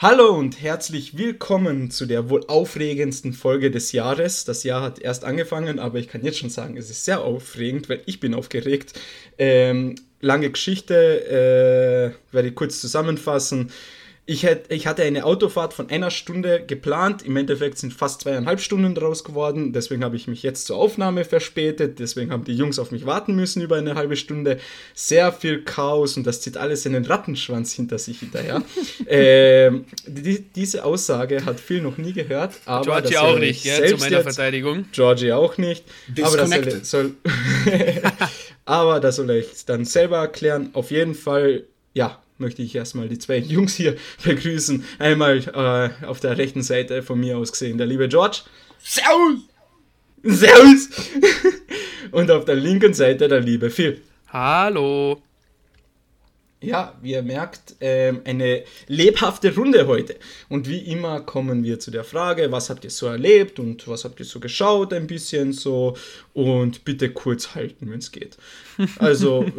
Hallo und herzlich willkommen zu der wohl aufregendsten Folge des Jahres. Das Jahr hat erst angefangen, aber ich kann jetzt schon sagen, es ist sehr aufregend, weil ich bin aufgeregt. Ähm, lange Geschichte, äh, werde ich kurz zusammenfassen. Ich, hätte, ich hatte eine Autofahrt von einer Stunde geplant. Im Endeffekt sind fast zweieinhalb Stunden daraus geworden. Deswegen habe ich mich jetzt zur Aufnahme verspätet. Deswegen haben die Jungs auf mich warten müssen über eine halbe Stunde. Sehr viel Chaos und das zieht alles in den Rattenschwanz hinter sich hinterher. ähm, die, diese Aussage hat Phil noch nie gehört. Aber Georgie auch nicht, gell, zu meiner Verteidigung. Georgie auch nicht. Aber das soll, soll aber das soll ich dann selber erklären. Auf jeden Fall, ja, möchte ich erstmal die zwei Jungs hier begrüßen. Einmal äh, auf der rechten Seite von mir aus gesehen der liebe George. Servus! Servus! Und auf der linken Seite der liebe Phil. Hallo! Ja, wie ihr merkt, ähm, eine lebhafte Runde heute. Und wie immer kommen wir zu der Frage, was habt ihr so erlebt und was habt ihr so geschaut, ein bisschen so. Und bitte kurz halten, wenn es geht. Also,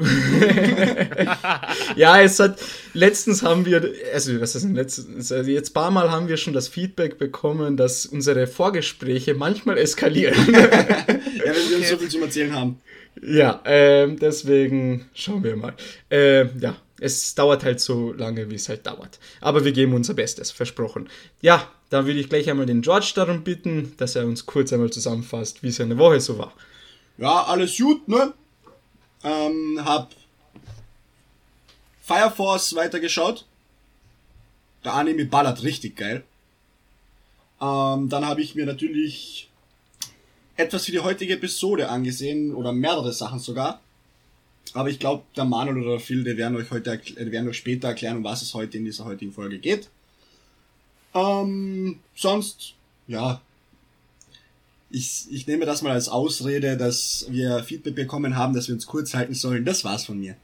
ja, es hat, letztens haben wir, also was ist denn letztens, also jetzt paar Mal haben wir schon das Feedback bekommen, dass unsere Vorgespräche manchmal eskalieren. ja, wenn wir uns so viel zu erzählen haben. Ja, ähm, deswegen schauen wir mal. Ähm, ja, es dauert halt so lange, wie es halt dauert. Aber wir geben unser Bestes, versprochen. Ja, dann würde ich gleich einmal den George darum bitten, dass er uns kurz einmal zusammenfasst, wie seine Woche so war. Ja, alles gut, ne? Ähm, hab Fire Force weitergeschaut. Der Anime ballert richtig geil. Ähm, dann habe ich mir natürlich etwas für die heutige Episode angesehen, oder mehrere Sachen sogar. Aber ich glaube, der Manuel oder der Phil, die werden euch heute, die werden euch später erklären, um was es heute in dieser heutigen Folge geht. Ähm, sonst, ja. Ich, ich nehme das mal als Ausrede, dass wir Feedback bekommen haben, dass wir uns kurz halten sollen. Das war's von mir.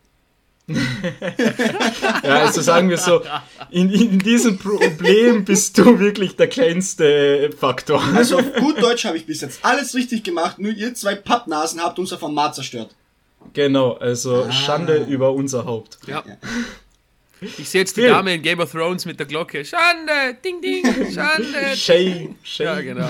ja, also sagen wir so, in, in diesem Problem bist du wirklich der kleinste Faktor. Also auf gut Deutsch habe ich bis jetzt alles richtig gemacht, nur ihr zwei Pappnasen habt unser Format zerstört. Genau, also ah. Schande über unser Haupt. Ja. Ich sehe jetzt die Dame in Game of Thrones mit der Glocke. Schande, ding, ding, Schande. Shame, shame. Ja, genau.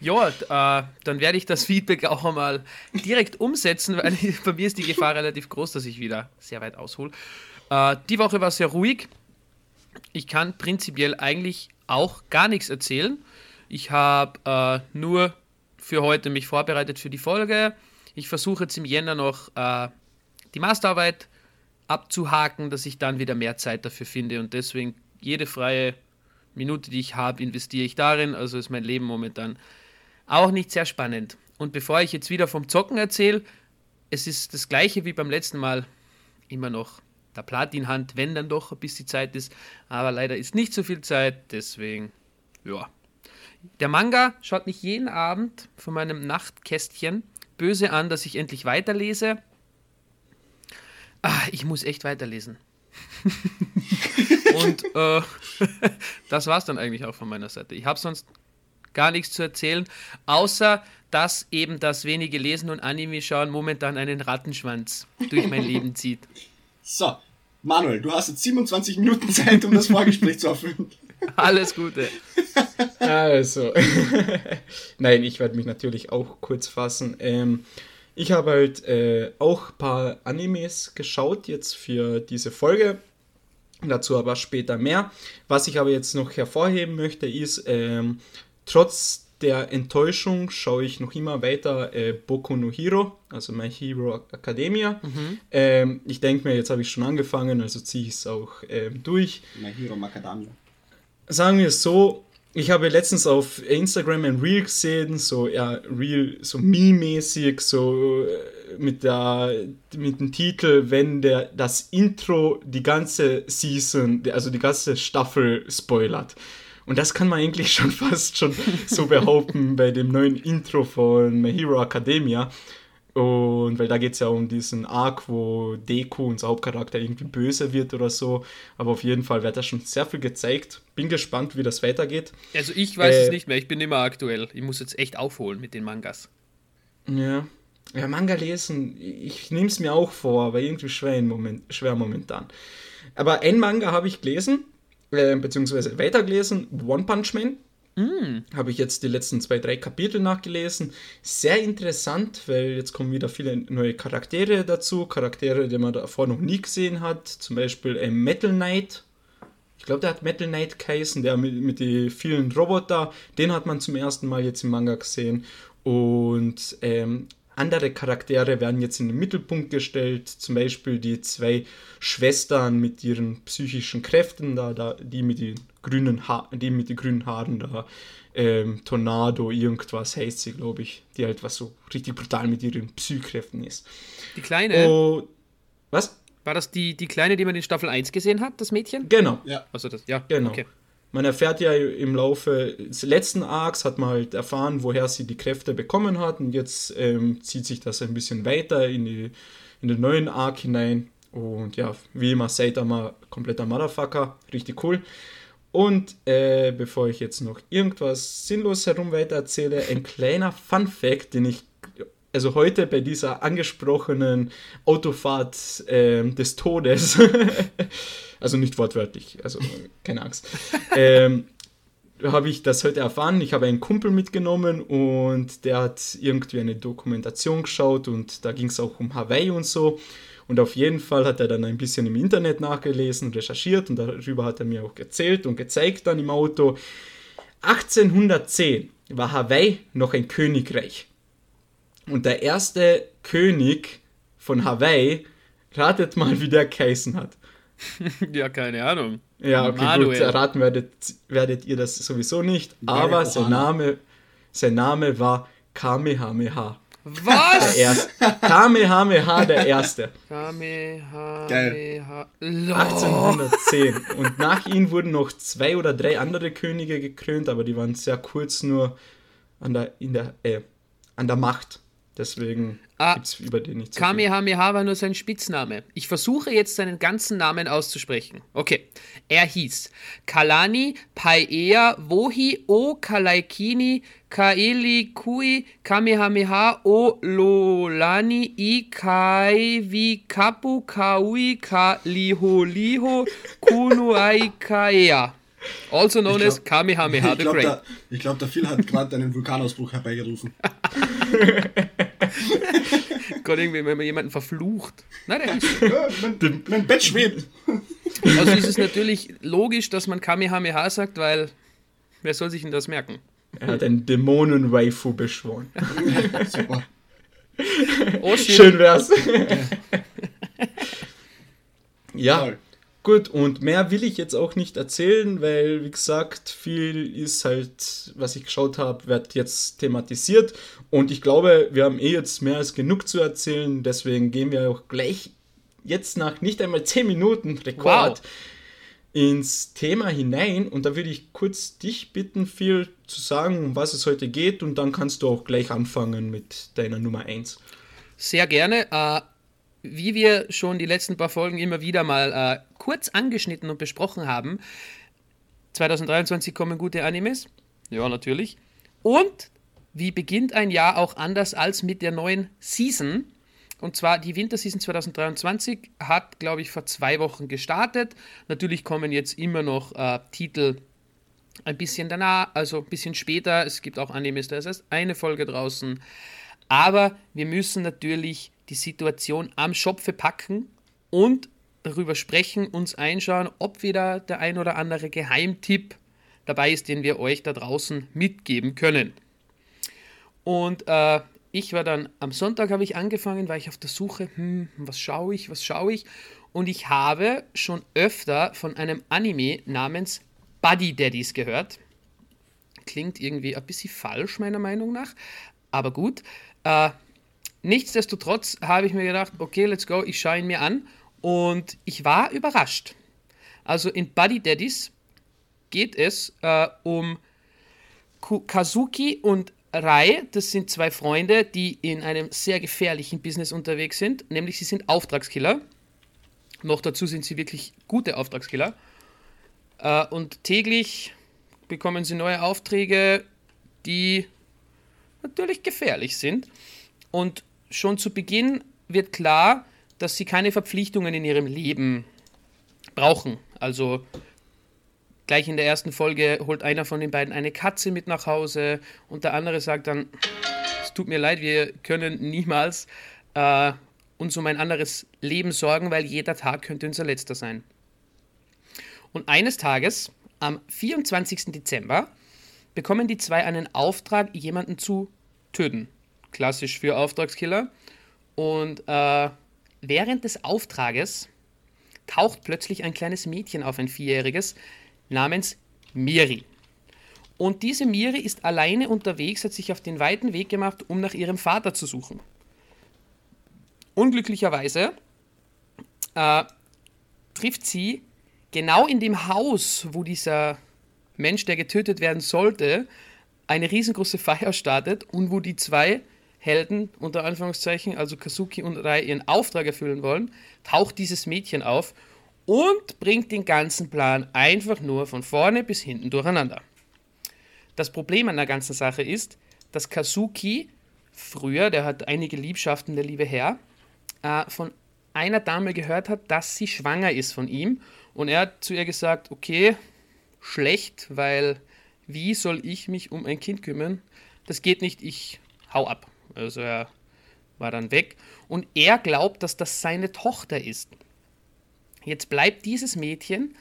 Ja, äh, dann werde ich das Feedback auch einmal direkt umsetzen, weil bei mir ist die Gefahr relativ groß, dass ich wieder sehr weit aushole. Äh, die Woche war sehr ruhig. Ich kann prinzipiell eigentlich auch gar nichts erzählen. Ich habe äh, nur für heute mich vorbereitet für die Folge ich versuche jetzt im Jänner noch äh, die Masterarbeit abzuhaken, dass ich dann wieder mehr Zeit dafür finde und deswegen jede freie Minute, die ich habe, investiere ich darin. Also ist mein Leben momentan auch nicht sehr spannend. Und bevor ich jetzt wieder vom Zocken erzähle, es ist das gleiche wie beim letzten Mal. Immer noch der Platinhand, wenn dann doch, bis die Zeit ist. Aber leider ist nicht so viel Zeit, deswegen, ja. Der Manga schaut mich jeden Abend von meinem Nachtkästchen böse an, dass ich endlich weiterlese. Ah, ich muss echt weiterlesen. und äh, das war es dann eigentlich auch von meiner Seite. Ich habe sonst gar nichts zu erzählen, außer dass eben das wenige Lesen und Anime schauen momentan einen Rattenschwanz durch mein Leben zieht. So, Manuel, du hast jetzt 27 Minuten Zeit, um das Vorgespräch zu erfüllen. Alles Gute. Also, nein, ich werde mich natürlich auch kurz fassen. Ähm, ich habe halt äh, auch ein paar Animes geschaut jetzt für diese Folge. Dazu aber später mehr. Was ich aber jetzt noch hervorheben möchte, ist, ähm, trotz der Enttäuschung schaue ich noch immer weiter äh, Boku no Hero, also My Hero Academia. Mhm. Ähm, ich denke mir, jetzt habe ich schon angefangen, also ziehe ich es auch ähm, durch. My Hero Macadamia sagen wir es so, ich habe letztens auf Instagram ein Reel gesehen, so ja, Reel, so Meme-mäßig, so äh, mit der mit dem Titel, wenn der das Intro die ganze Season, also die ganze Staffel spoilert. Und das kann man eigentlich schon fast schon so behaupten bei dem neuen Intro von My Hero Academia. Und weil da geht es ja um diesen Arc, wo Deku, unser Hauptcharakter, irgendwie böse wird oder so. Aber auf jeden Fall wird da schon sehr viel gezeigt. Bin gespannt, wie das weitergeht. Also ich weiß äh, es nicht mehr, ich bin immer aktuell. Ich muss jetzt echt aufholen mit den Mangas. Ja. Ja, Manga lesen, ich nehme es mir auch vor, aber irgendwie schwer, Moment, schwer momentan. Aber ein Manga habe ich gelesen, äh, beziehungsweise weitergelesen. One Punch Man. Mm. Habe ich jetzt die letzten zwei, drei Kapitel nachgelesen. Sehr interessant, weil jetzt kommen wieder viele neue Charaktere dazu. Charaktere, die man davor noch nie gesehen hat. Zum Beispiel äh, Metal Knight. Ich glaube, der hat Metal Knight geheißen, der mit, mit den vielen Roboter. Den hat man zum ersten Mal jetzt im Manga gesehen. Und ähm, andere Charaktere werden jetzt in den Mittelpunkt gestellt, zum Beispiel die zwei Schwestern mit ihren psychischen Kräften, da, da die mit den grünen ha die mit den grünen Haaren da, ähm, Tornado, irgendwas heißt sie, glaube ich, die halt was so richtig brutal mit ihren Psychkräften ist. Die kleine? Oh, was? War das die, die kleine, die man in Staffel 1 gesehen hat, das Mädchen? Genau. Ja. Also das, ja, genau. Okay man erfährt ja im Laufe des letzten Arcs, hat man halt erfahren, woher sie die Kräfte bekommen hat und jetzt ähm, zieht sich das ein bisschen weiter in, die, in den neuen Arc hinein und ja, wie immer, Saitama, kompletter Motherfucker, richtig cool. Und äh, bevor ich jetzt noch irgendwas sinnlos herum weiter erzähle, ein kleiner Fun Fact, den ich also heute bei dieser angesprochenen Autofahrt äh, des Todes Also nicht wortwörtlich, also keine Angst. ähm, habe ich das heute erfahren. Ich habe einen Kumpel mitgenommen und der hat irgendwie eine Dokumentation geschaut und da ging es auch um Hawaii und so. Und auf jeden Fall hat er dann ein bisschen im Internet nachgelesen, recherchiert und darüber hat er mir auch erzählt und gezeigt dann im Auto. 1810 war Hawaii noch ein Königreich. Und der erste König von Hawaii, ratet mal, wie der geheißen hat. ja, keine Ahnung. Ja, okay, Manuel. gut, erraten werdet, werdet ihr das sowieso nicht. Aber sein Name, sein Name war Kamehameha. Was? Der erste. Kamehameha der Erste. Kamehameha. 1810. Und nach ihm wurden noch zwei oder drei andere Könige gekrönt, aber die waren sehr kurz nur an der, in der, äh, an der Macht. Deswegen ah, gibt es über den nicht so Kamehameha war nur sein Spitzname. Ich versuche jetzt seinen ganzen Namen auszusprechen. Okay. Er hieß Kalani Paea Wohi O Kalaikini Kaeli Kui Kamehameha O Lolani I Kaivi Kapu Kaui Ka Liho Liho Kunuai Kaea. Also known glaub, as Kamehameha the Great. Da, ich glaube, der Phil hat gerade einen Vulkanausbruch herbeigerufen. Gott, irgendwie, wenn man jemanden verflucht. Nein, der ist. Ja, mein, mein Bett schwebt. Also ist es natürlich logisch, dass man Kamehameha sagt, weil wer soll sich denn das merken? Er hat einen Dämonen-Waifu beschworen. Super. Oh, schön. schön wär's. ja. Toll. Gut, und mehr will ich jetzt auch nicht erzählen, weil, wie gesagt, viel ist halt, was ich geschaut habe, wird jetzt thematisiert. Und ich glaube, wir haben eh jetzt mehr als genug zu erzählen. Deswegen gehen wir auch gleich jetzt nach nicht einmal 10 Minuten Rekord wow. Ins Thema hinein. Und da würde ich kurz dich bitten, viel zu sagen, um was es heute geht. Und dann kannst du auch gleich anfangen mit deiner Nummer 1. Sehr gerne. Uh wie wir schon die letzten paar Folgen immer wieder mal äh, kurz angeschnitten und besprochen haben, 2023 kommen gute Animes. Ja, natürlich. Und wie beginnt ein Jahr auch anders als mit der neuen Season? Und zwar die Winterseason 2023 hat, glaube ich, vor zwei Wochen gestartet. Natürlich kommen jetzt immer noch äh, Titel ein bisschen danach, also ein bisschen später. Es gibt auch Animes, da ist erst eine Folge draußen. Aber wir müssen natürlich die Situation am Schopfe packen und darüber sprechen, uns einschauen, ob wieder der ein oder andere Geheimtipp dabei ist, den wir euch da draußen mitgeben können. Und äh, ich war dann am Sonntag habe ich angefangen, war ich auf der Suche, hm, was schaue ich, was schaue ich? Und ich habe schon öfter von einem Anime namens Buddy Daddies gehört. Klingt irgendwie ein bisschen falsch, meiner Meinung nach. Aber gut. Äh, nichtsdestotrotz habe ich mir gedacht, okay, let's go, ich schaue ihn mir an. Und ich war überrascht. Also in Buddy Daddies geht es äh, um Kazuki und Rai. Das sind zwei Freunde, die in einem sehr gefährlichen Business unterwegs sind. Nämlich sie sind Auftragskiller. Noch dazu sind sie wirklich gute Auftragskiller. Äh, und täglich bekommen sie neue Aufträge, die natürlich gefährlich sind. Und schon zu Beginn wird klar, dass sie keine Verpflichtungen in ihrem Leben brauchen. Also gleich in der ersten Folge holt einer von den beiden eine Katze mit nach Hause und der andere sagt dann, es tut mir leid, wir können niemals äh, uns um ein anderes Leben sorgen, weil jeder Tag könnte unser letzter sein. Und eines Tages, am 24. Dezember, bekommen die zwei einen Auftrag, jemanden zu töten. Klassisch für Auftragskiller. Und äh, während des Auftrages taucht plötzlich ein kleines Mädchen auf, ein Vierjähriges, namens Miri. Und diese Miri ist alleine unterwegs, hat sich auf den weiten Weg gemacht, um nach ihrem Vater zu suchen. Unglücklicherweise äh, trifft sie genau in dem Haus, wo dieser Mensch, der getötet werden sollte, eine riesengroße Feier startet und wo die zwei Helden, unter Anführungszeichen, also Kazuki und Rai, ihren Auftrag erfüllen wollen, taucht dieses Mädchen auf und bringt den ganzen Plan einfach nur von vorne bis hinten durcheinander. Das Problem an der ganzen Sache ist, dass Kazuki früher, der hat einige Liebschaften, der liebe Herr, äh, von einer Dame gehört hat, dass sie schwanger ist von ihm. Und er hat zu ihr gesagt, okay, schlecht, weil wie soll ich mich um ein Kind kümmern? Das geht nicht, ich hau ab. Also er war dann weg. Und er glaubt, dass das seine Tochter ist. Jetzt bleibt dieses Mädchen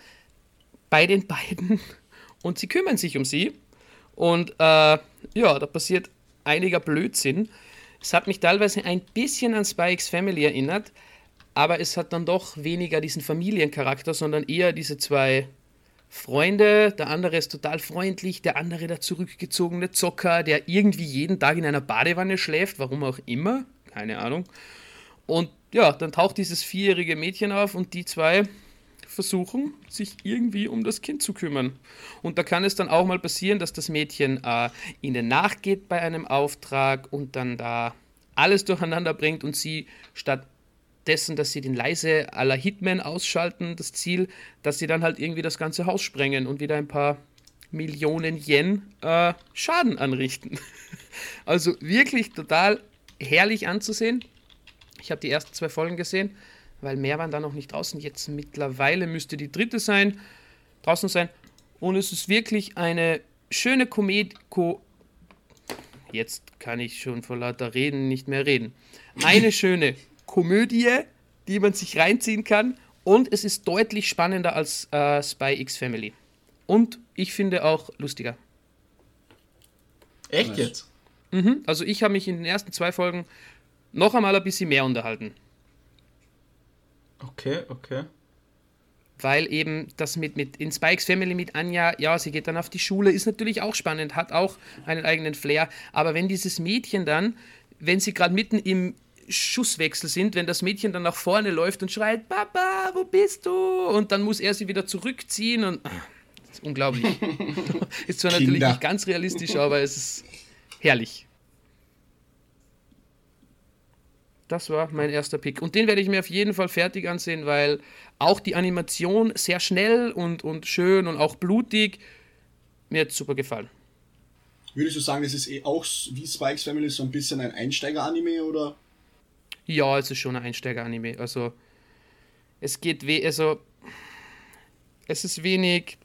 bei den beiden und sie kümmern sich um sie. Und äh, ja, da passiert einiger Blödsinn. Es hat mich teilweise ein bisschen an Spikes Family erinnert, aber es hat dann doch weniger diesen Familiencharakter, sondern eher diese zwei Freunde. Der andere ist total freundlich, der andere der zurückgezogene Zocker, der irgendwie jeden Tag in einer Badewanne schläft, warum auch immer, keine Ahnung. Und ja, dann taucht dieses vierjährige Mädchen auf und die zwei versuchen, sich irgendwie um das Kind zu kümmern. Und da kann es dann auch mal passieren, dass das Mädchen äh, ihnen nachgeht bei einem Auftrag und dann da alles durcheinander bringt und sie statt dessen, dass sie den leise aller Hitman ausschalten, das Ziel, dass sie dann halt irgendwie das ganze Haus sprengen und wieder ein paar Millionen Yen äh, Schaden anrichten. also wirklich total herrlich anzusehen. Ich habe die ersten zwei Folgen gesehen weil mehr waren da noch nicht draußen. Jetzt mittlerweile müsste die dritte sein, draußen sein. Und es ist wirklich eine schöne Komödie. Ko Jetzt kann ich schon vor lauter Reden nicht mehr reden. Eine schöne Komödie, die man sich reinziehen kann. Und es ist deutlich spannender als äh, Spy X Family. Und ich finde auch lustiger. Echt jetzt? Mhm, also ich habe mich in den ersten zwei Folgen noch einmal ein bisschen mehr unterhalten. Okay, okay. Weil eben das mit, mit in Spikes Family mit Anja, ja, sie geht dann auf die Schule, ist natürlich auch spannend, hat auch einen eigenen Flair. Aber wenn dieses Mädchen dann, wenn sie gerade mitten im Schusswechsel sind, wenn das Mädchen dann nach vorne läuft und schreit, Papa, wo bist du? Und dann muss er sie wieder zurückziehen und ach, das ist unglaublich. ist zwar Kinder. natürlich nicht ganz realistisch, aber es ist herrlich. Das war mein erster Pick. Und den werde ich mir auf jeden Fall fertig ansehen, weil auch die Animation sehr schnell und, und schön und auch blutig mir hat super gefallen. Würdest du sagen, das ist eh auch wie Spikes Family so ein bisschen ein Einsteiger-Anime oder? Ja, es ist schon ein Einsteiger-Anime. Also es geht we also es ist wenig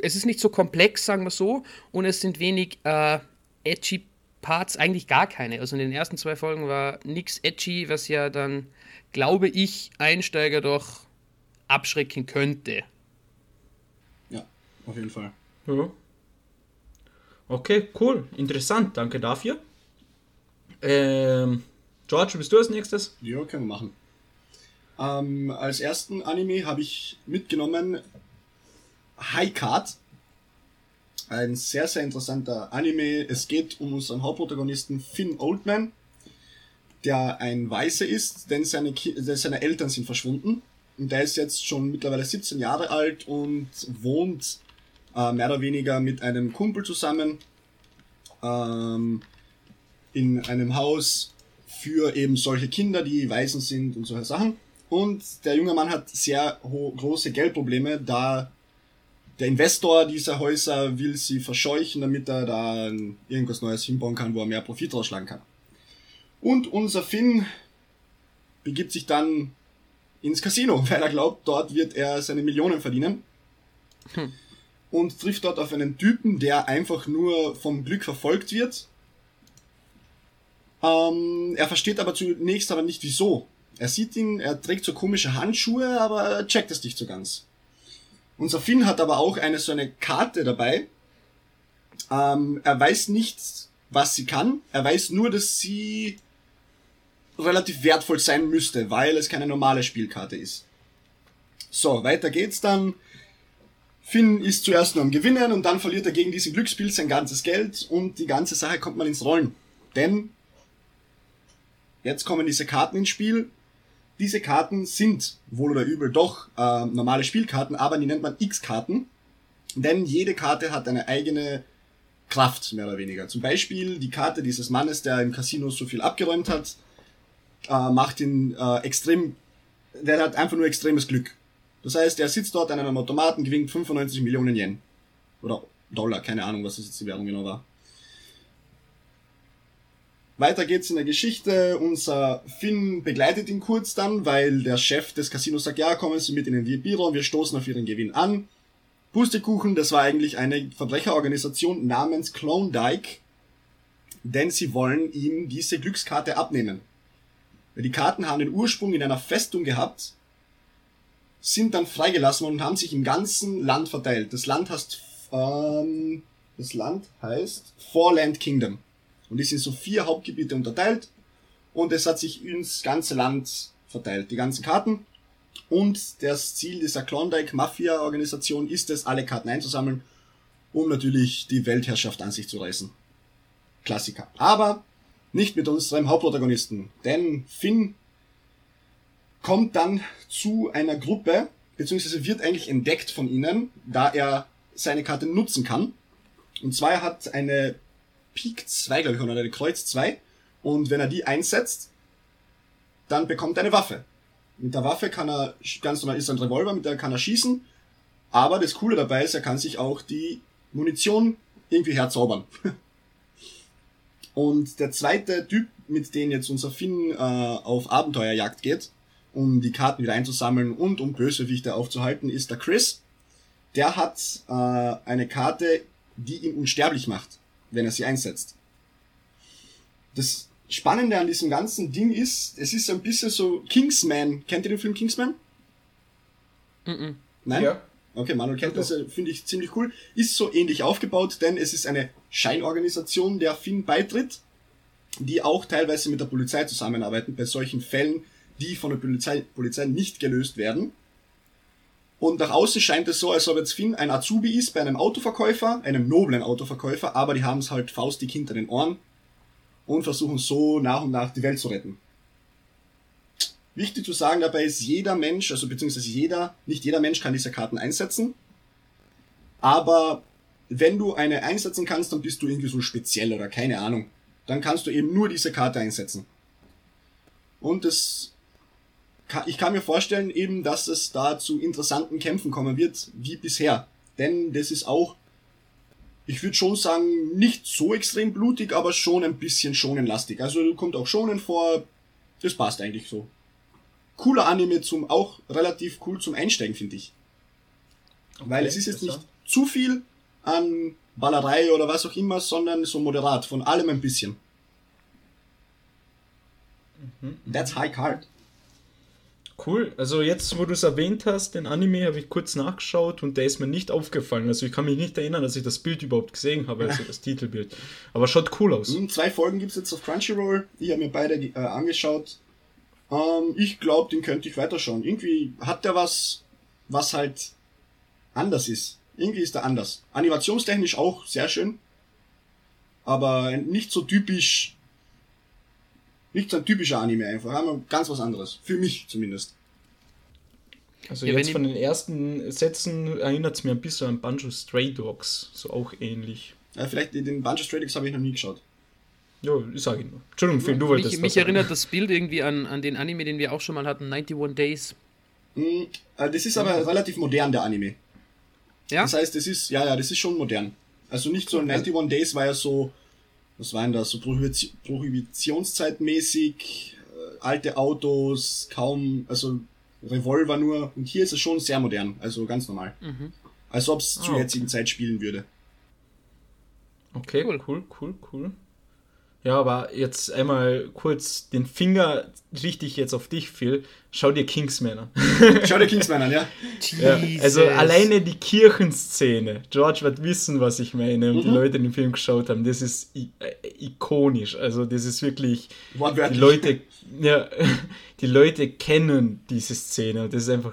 es ist nicht so komplex, sagen wir so, und es sind wenig äh, edgy Parts eigentlich gar keine. Also in den ersten zwei Folgen war nichts edgy, was ja dann, glaube ich, Einsteiger doch abschrecken könnte. Ja, auf jeden Fall. Ja. Okay, cool. Interessant. Danke dafür. Ähm, George, bist du als nächstes? Ja, können wir machen. Ähm, als ersten Anime habe ich mitgenommen High Card ein sehr, sehr interessanter Anime. Es geht um unseren Hauptprotagonisten Finn Oldman, der ein Weißer ist, denn seine, Ki seine Eltern sind verschwunden. Und der ist jetzt schon mittlerweile 17 Jahre alt und wohnt äh, mehr oder weniger mit einem Kumpel zusammen ähm, in einem Haus für eben solche Kinder, die Waisen sind und solche Sachen. Und der junge Mann hat sehr große Geldprobleme, da der Investor dieser Häuser will sie verscheuchen, damit er da irgendwas Neues hinbauen kann, wo er mehr Profit rausschlagen kann. Und unser Finn begibt sich dann ins Casino, weil er glaubt, dort wird er seine Millionen verdienen. hm. und trifft dort auf einen Typen, der einfach nur vom Glück verfolgt wird. Ähm, er versteht aber zunächst aber nicht wieso. Er sieht ihn, er trägt so komische Handschuhe, aber er checkt es nicht so ganz. Unser Finn hat aber auch eine so eine Karte dabei. Ähm, er weiß nicht, was sie kann. Er weiß nur, dass sie relativ wertvoll sein müsste, weil es keine normale Spielkarte ist. So, weiter geht's dann. Finn ist zuerst nur am Gewinnen und dann verliert er gegen diesen Glücksspiel sein ganzes Geld und die ganze Sache kommt man ins Rollen. Denn jetzt kommen diese Karten ins Spiel. Diese Karten sind wohl oder übel doch äh, normale Spielkarten, aber die nennt man X-Karten. Denn jede Karte hat eine eigene Kraft, mehr oder weniger. Zum Beispiel die Karte dieses Mannes, der im Casino so viel abgeräumt hat, äh, macht ihn äh, extrem, der hat einfach nur extremes Glück. Das heißt, er sitzt dort an einem Automaten, gewinnt 95 Millionen Yen. Oder Dollar, keine Ahnung, was das jetzt die Währung genau war. Weiter geht's in der Geschichte. Unser Finn begleitet ihn kurz dann, weil der Chef des Casinos sagt, ja, kommen Sie mit in den VIP-Raum, wir stoßen auf Ihren Gewinn an. Pustekuchen, das war eigentlich eine Verbrecherorganisation namens Klondike, denn sie wollen ihm diese Glückskarte abnehmen. Die Karten haben den Ursprung in einer Festung gehabt, sind dann freigelassen und haben sich im ganzen Land verteilt. Das Land heißt, ähm, das Land heißt Fourland Kingdom. Und die sind so vier Hauptgebiete unterteilt und es hat sich ins ganze Land verteilt, die ganzen Karten. Und das Ziel dieser Klondike Mafia Organisation ist es, alle Karten einzusammeln, um natürlich die Weltherrschaft an sich zu reißen. Klassiker. Aber nicht mit unserem Hauptprotagonisten, denn Finn kommt dann zu einer Gruppe, beziehungsweise wird eigentlich entdeckt von ihnen, da er seine Karte nutzen kann. Und zwar hat eine Pik 2, glaube ich, oder eine Kreuz 2. Und wenn er die einsetzt, dann bekommt er eine Waffe. Mit der Waffe kann er, ganz normal ist ein Revolver, mit der kann er schießen. Aber das Coole dabei ist, er kann sich auch die Munition irgendwie herzaubern. Und der zweite Typ, mit dem jetzt unser Finn äh, auf Abenteuerjagd geht, um die Karten wieder einzusammeln und um Bösewichte aufzuhalten, ist der Chris. Der hat äh, eine Karte, die ihn unsterblich macht, wenn er sie einsetzt. Das Spannende an diesem ganzen Ding ist, es ist ein bisschen so Kingsman. Kennt ihr den Film Kingsman? Mm, -mm. Nein? Ja. Okay, Manuel kennt das, äh, finde ich ziemlich cool. Ist so ähnlich aufgebaut, denn es ist eine Scheinorganisation, der Finn beitritt, die auch teilweise mit der Polizei zusammenarbeiten bei solchen Fällen, die von der Polizei, Polizei nicht gelöst werden. Und nach außen scheint es so, als ob jetzt Finn ein Azubi ist bei einem Autoverkäufer, einem noblen Autoverkäufer, aber die haben es halt faustig hinter den Ohren und versuchen so nach und nach die Welt zu retten. Wichtig zu sagen dabei ist, jeder Mensch, also beziehungsweise jeder, nicht jeder Mensch kann diese Karten einsetzen, aber wenn du eine einsetzen kannst, dann bist du irgendwie so speziell oder keine Ahnung. Dann kannst du eben nur diese Karte einsetzen. Und das, ich kann mir vorstellen eben, dass es da zu interessanten Kämpfen kommen wird, wie bisher. Denn das ist auch ich würde schon sagen, nicht so extrem blutig, aber schon ein bisschen schonenlastig. Also kommt auch schonen vor. Das passt eigentlich so. Cooler Anime zum, auch relativ cool zum Einsteigen, finde ich. Okay, Weil es ist jetzt nicht zu viel an Ballerei oder was auch immer, sondern so moderat, von allem ein bisschen. Mhm. That's high card. Cool. Also jetzt, wo du es erwähnt hast, den Anime habe ich kurz nachgeschaut und der ist mir nicht aufgefallen. Also ich kann mich nicht erinnern, dass ich das Bild überhaupt gesehen habe, also das Titelbild. Aber schaut cool aus. Hm, zwei Folgen gibt es jetzt auf Crunchyroll. Ich habe mir beide äh, angeschaut. Ähm, ich glaube, den könnte ich weiterschauen. Irgendwie hat der was, was halt anders ist. Irgendwie ist der anders. Animationstechnisch auch sehr schön. Aber nicht so typisch nicht so ein typischer Anime einfach, haben ganz was anderes. Für mich zumindest. Also ja, jetzt von den ersten Sätzen erinnert es mir ein bisschen an Banjo Stray Dogs, so auch ähnlich. Ja, vielleicht den Banjo Stray Dogs habe ich noch nie geschaut. Ja, ich sage ihn nur. Entschuldigung, Phil, du wolltest Mich, mich erinnert das Bild irgendwie an, an den Anime, den wir auch schon mal hatten, 91 Days. Mm, das ist aber relativ modern, der Anime. Ja? Das heißt, das ist, ja, ja, das ist schon modern. Also nicht so 91 Days war ja so was war denn das, so Prohibitionszeitmäßig, äh, alte Autos, kaum, also Revolver nur. Und hier ist es schon sehr modern, also ganz normal. Mhm. Als ob es oh. zur jetzigen Zeit spielen würde. Okay, cool, cool, cool, cool. Ja, aber jetzt einmal kurz den Finger richtig jetzt auf dich, Phil. Schau dir Kingsman an. Schau dir Kingsman an, ja. ja. Also alleine die Kirchenszene. George wird wissen, was ich meine. Und mhm. die Leute, die den Film geschaut haben, das ist äh, ikonisch. Also das ist wirklich. Die Leute, ja, die Leute kennen diese Szene. Das ist einfach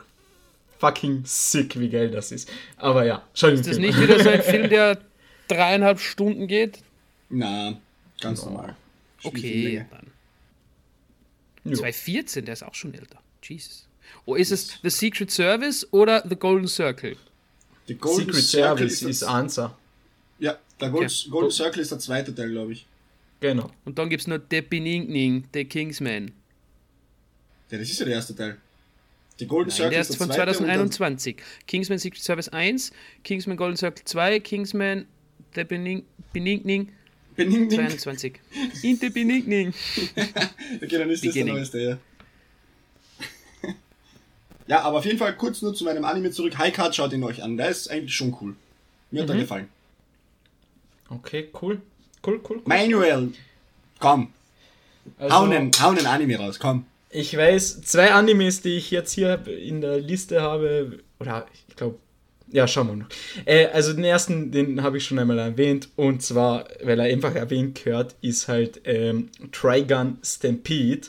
fucking sick, wie geil das ist. Aber ja, schau dir Ist das Film. nicht wieder so ein Film, der dreieinhalb Stunden geht? Na. Ganz no. normal. Okay, dann. Jo. 2014, der ist auch schon älter. Jesus. Oh, ist es The Secret Service oder The Golden Circle? The Golden Secret Circle Service ist, ist Answer. Ja, der Gold, okay. Golden Circle ist der zweite Teil, glaube ich. Genau. Und dann gibt es noch The Benigning, The Kingsman. Ja, das ist ja der erste Teil. The Golden Nein, Circle der ist, ist von 2021. Kingsman Secret Service 1, Kingsman Golden Circle 2, Kingsman The Benigning Benigning. 22. Inte Benigning. okay, dann ist das der neueste, ja. ja, aber auf jeden Fall kurz nur zu meinem Anime zurück. High Card, schaut ihn euch an. Der ist eigentlich schon cool. Mir hat mhm. er gefallen. Okay, cool. Cool, cool. cool. Manuel, komm. Also, hau, einen, hau einen Anime raus, komm. Ich weiß, zwei Animes, die ich jetzt hier in der Liste habe, oder ich glaube ja, schauen wir noch. Äh, also den ersten, den habe ich schon einmal erwähnt. Und zwar, weil er einfach erwähnt gehört, ist halt ähm, Trigun Stampede.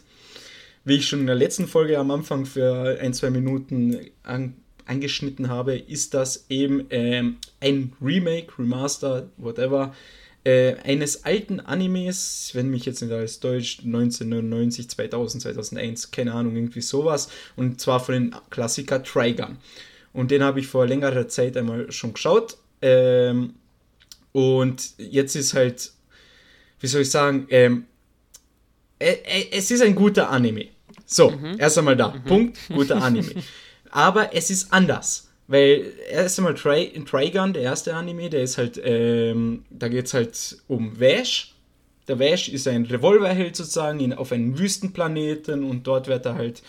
Wie ich schon in der letzten Folge am Anfang für ein, zwei Minuten an, angeschnitten habe, ist das eben ähm, ein Remake, Remaster, whatever, äh, eines alten Animes, wenn mich jetzt nicht alles Deutsch, 1999, 2000, 2001, keine Ahnung, irgendwie sowas. Und zwar von den Klassiker Trigun. Und den habe ich vor längerer Zeit einmal schon geschaut. Ähm, und jetzt ist halt, wie soll ich sagen, ähm, äh, äh, es ist ein guter Anime. So, mhm. erst einmal da. Mhm. Punkt, guter Anime. Aber es ist anders. Weil erst einmal Tri Trigun, der erste Anime, der ist halt, ähm, da geht es halt um Vash. Der Vash ist ein Revolverheld sozusagen in, auf einem Wüstenplaneten und dort wird er halt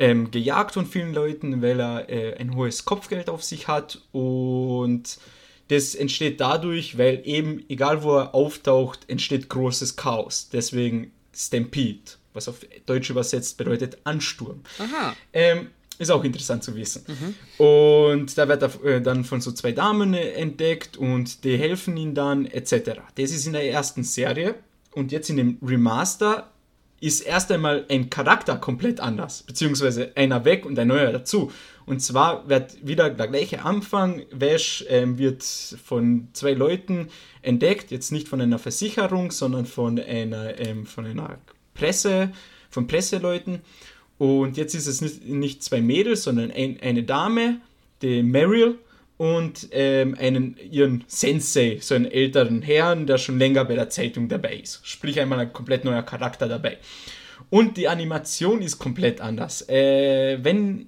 ähm, gejagt von vielen Leuten, weil er äh, ein hohes Kopfgeld auf sich hat und das entsteht dadurch, weil eben, egal wo er auftaucht, entsteht großes Chaos. Deswegen Stampede, was auf Deutsch übersetzt bedeutet Ansturm. Ähm, ist auch interessant zu wissen. Mhm. Und da wird er äh, dann von so zwei Damen entdeckt und die helfen ihm dann, etc. Das ist in der ersten Serie. Und jetzt in dem Remaster ist erst einmal ein Charakter komplett anders, beziehungsweise einer weg und ein neuer dazu. Und zwar wird wieder der gleiche Anfang. Vash ähm, wird von zwei Leuten entdeckt, jetzt nicht von einer Versicherung, sondern von einer, ähm, von einer Presse, von Presseleuten. Und jetzt ist es nicht, nicht zwei Mädels, sondern ein, eine Dame, die Meryl, und ähm, einen ihren Sensei, so einen älteren Herrn, der schon länger bei der Zeitung dabei ist. Sprich einmal ein komplett neuer Charakter dabei. Und die Animation ist komplett anders. Äh, wenn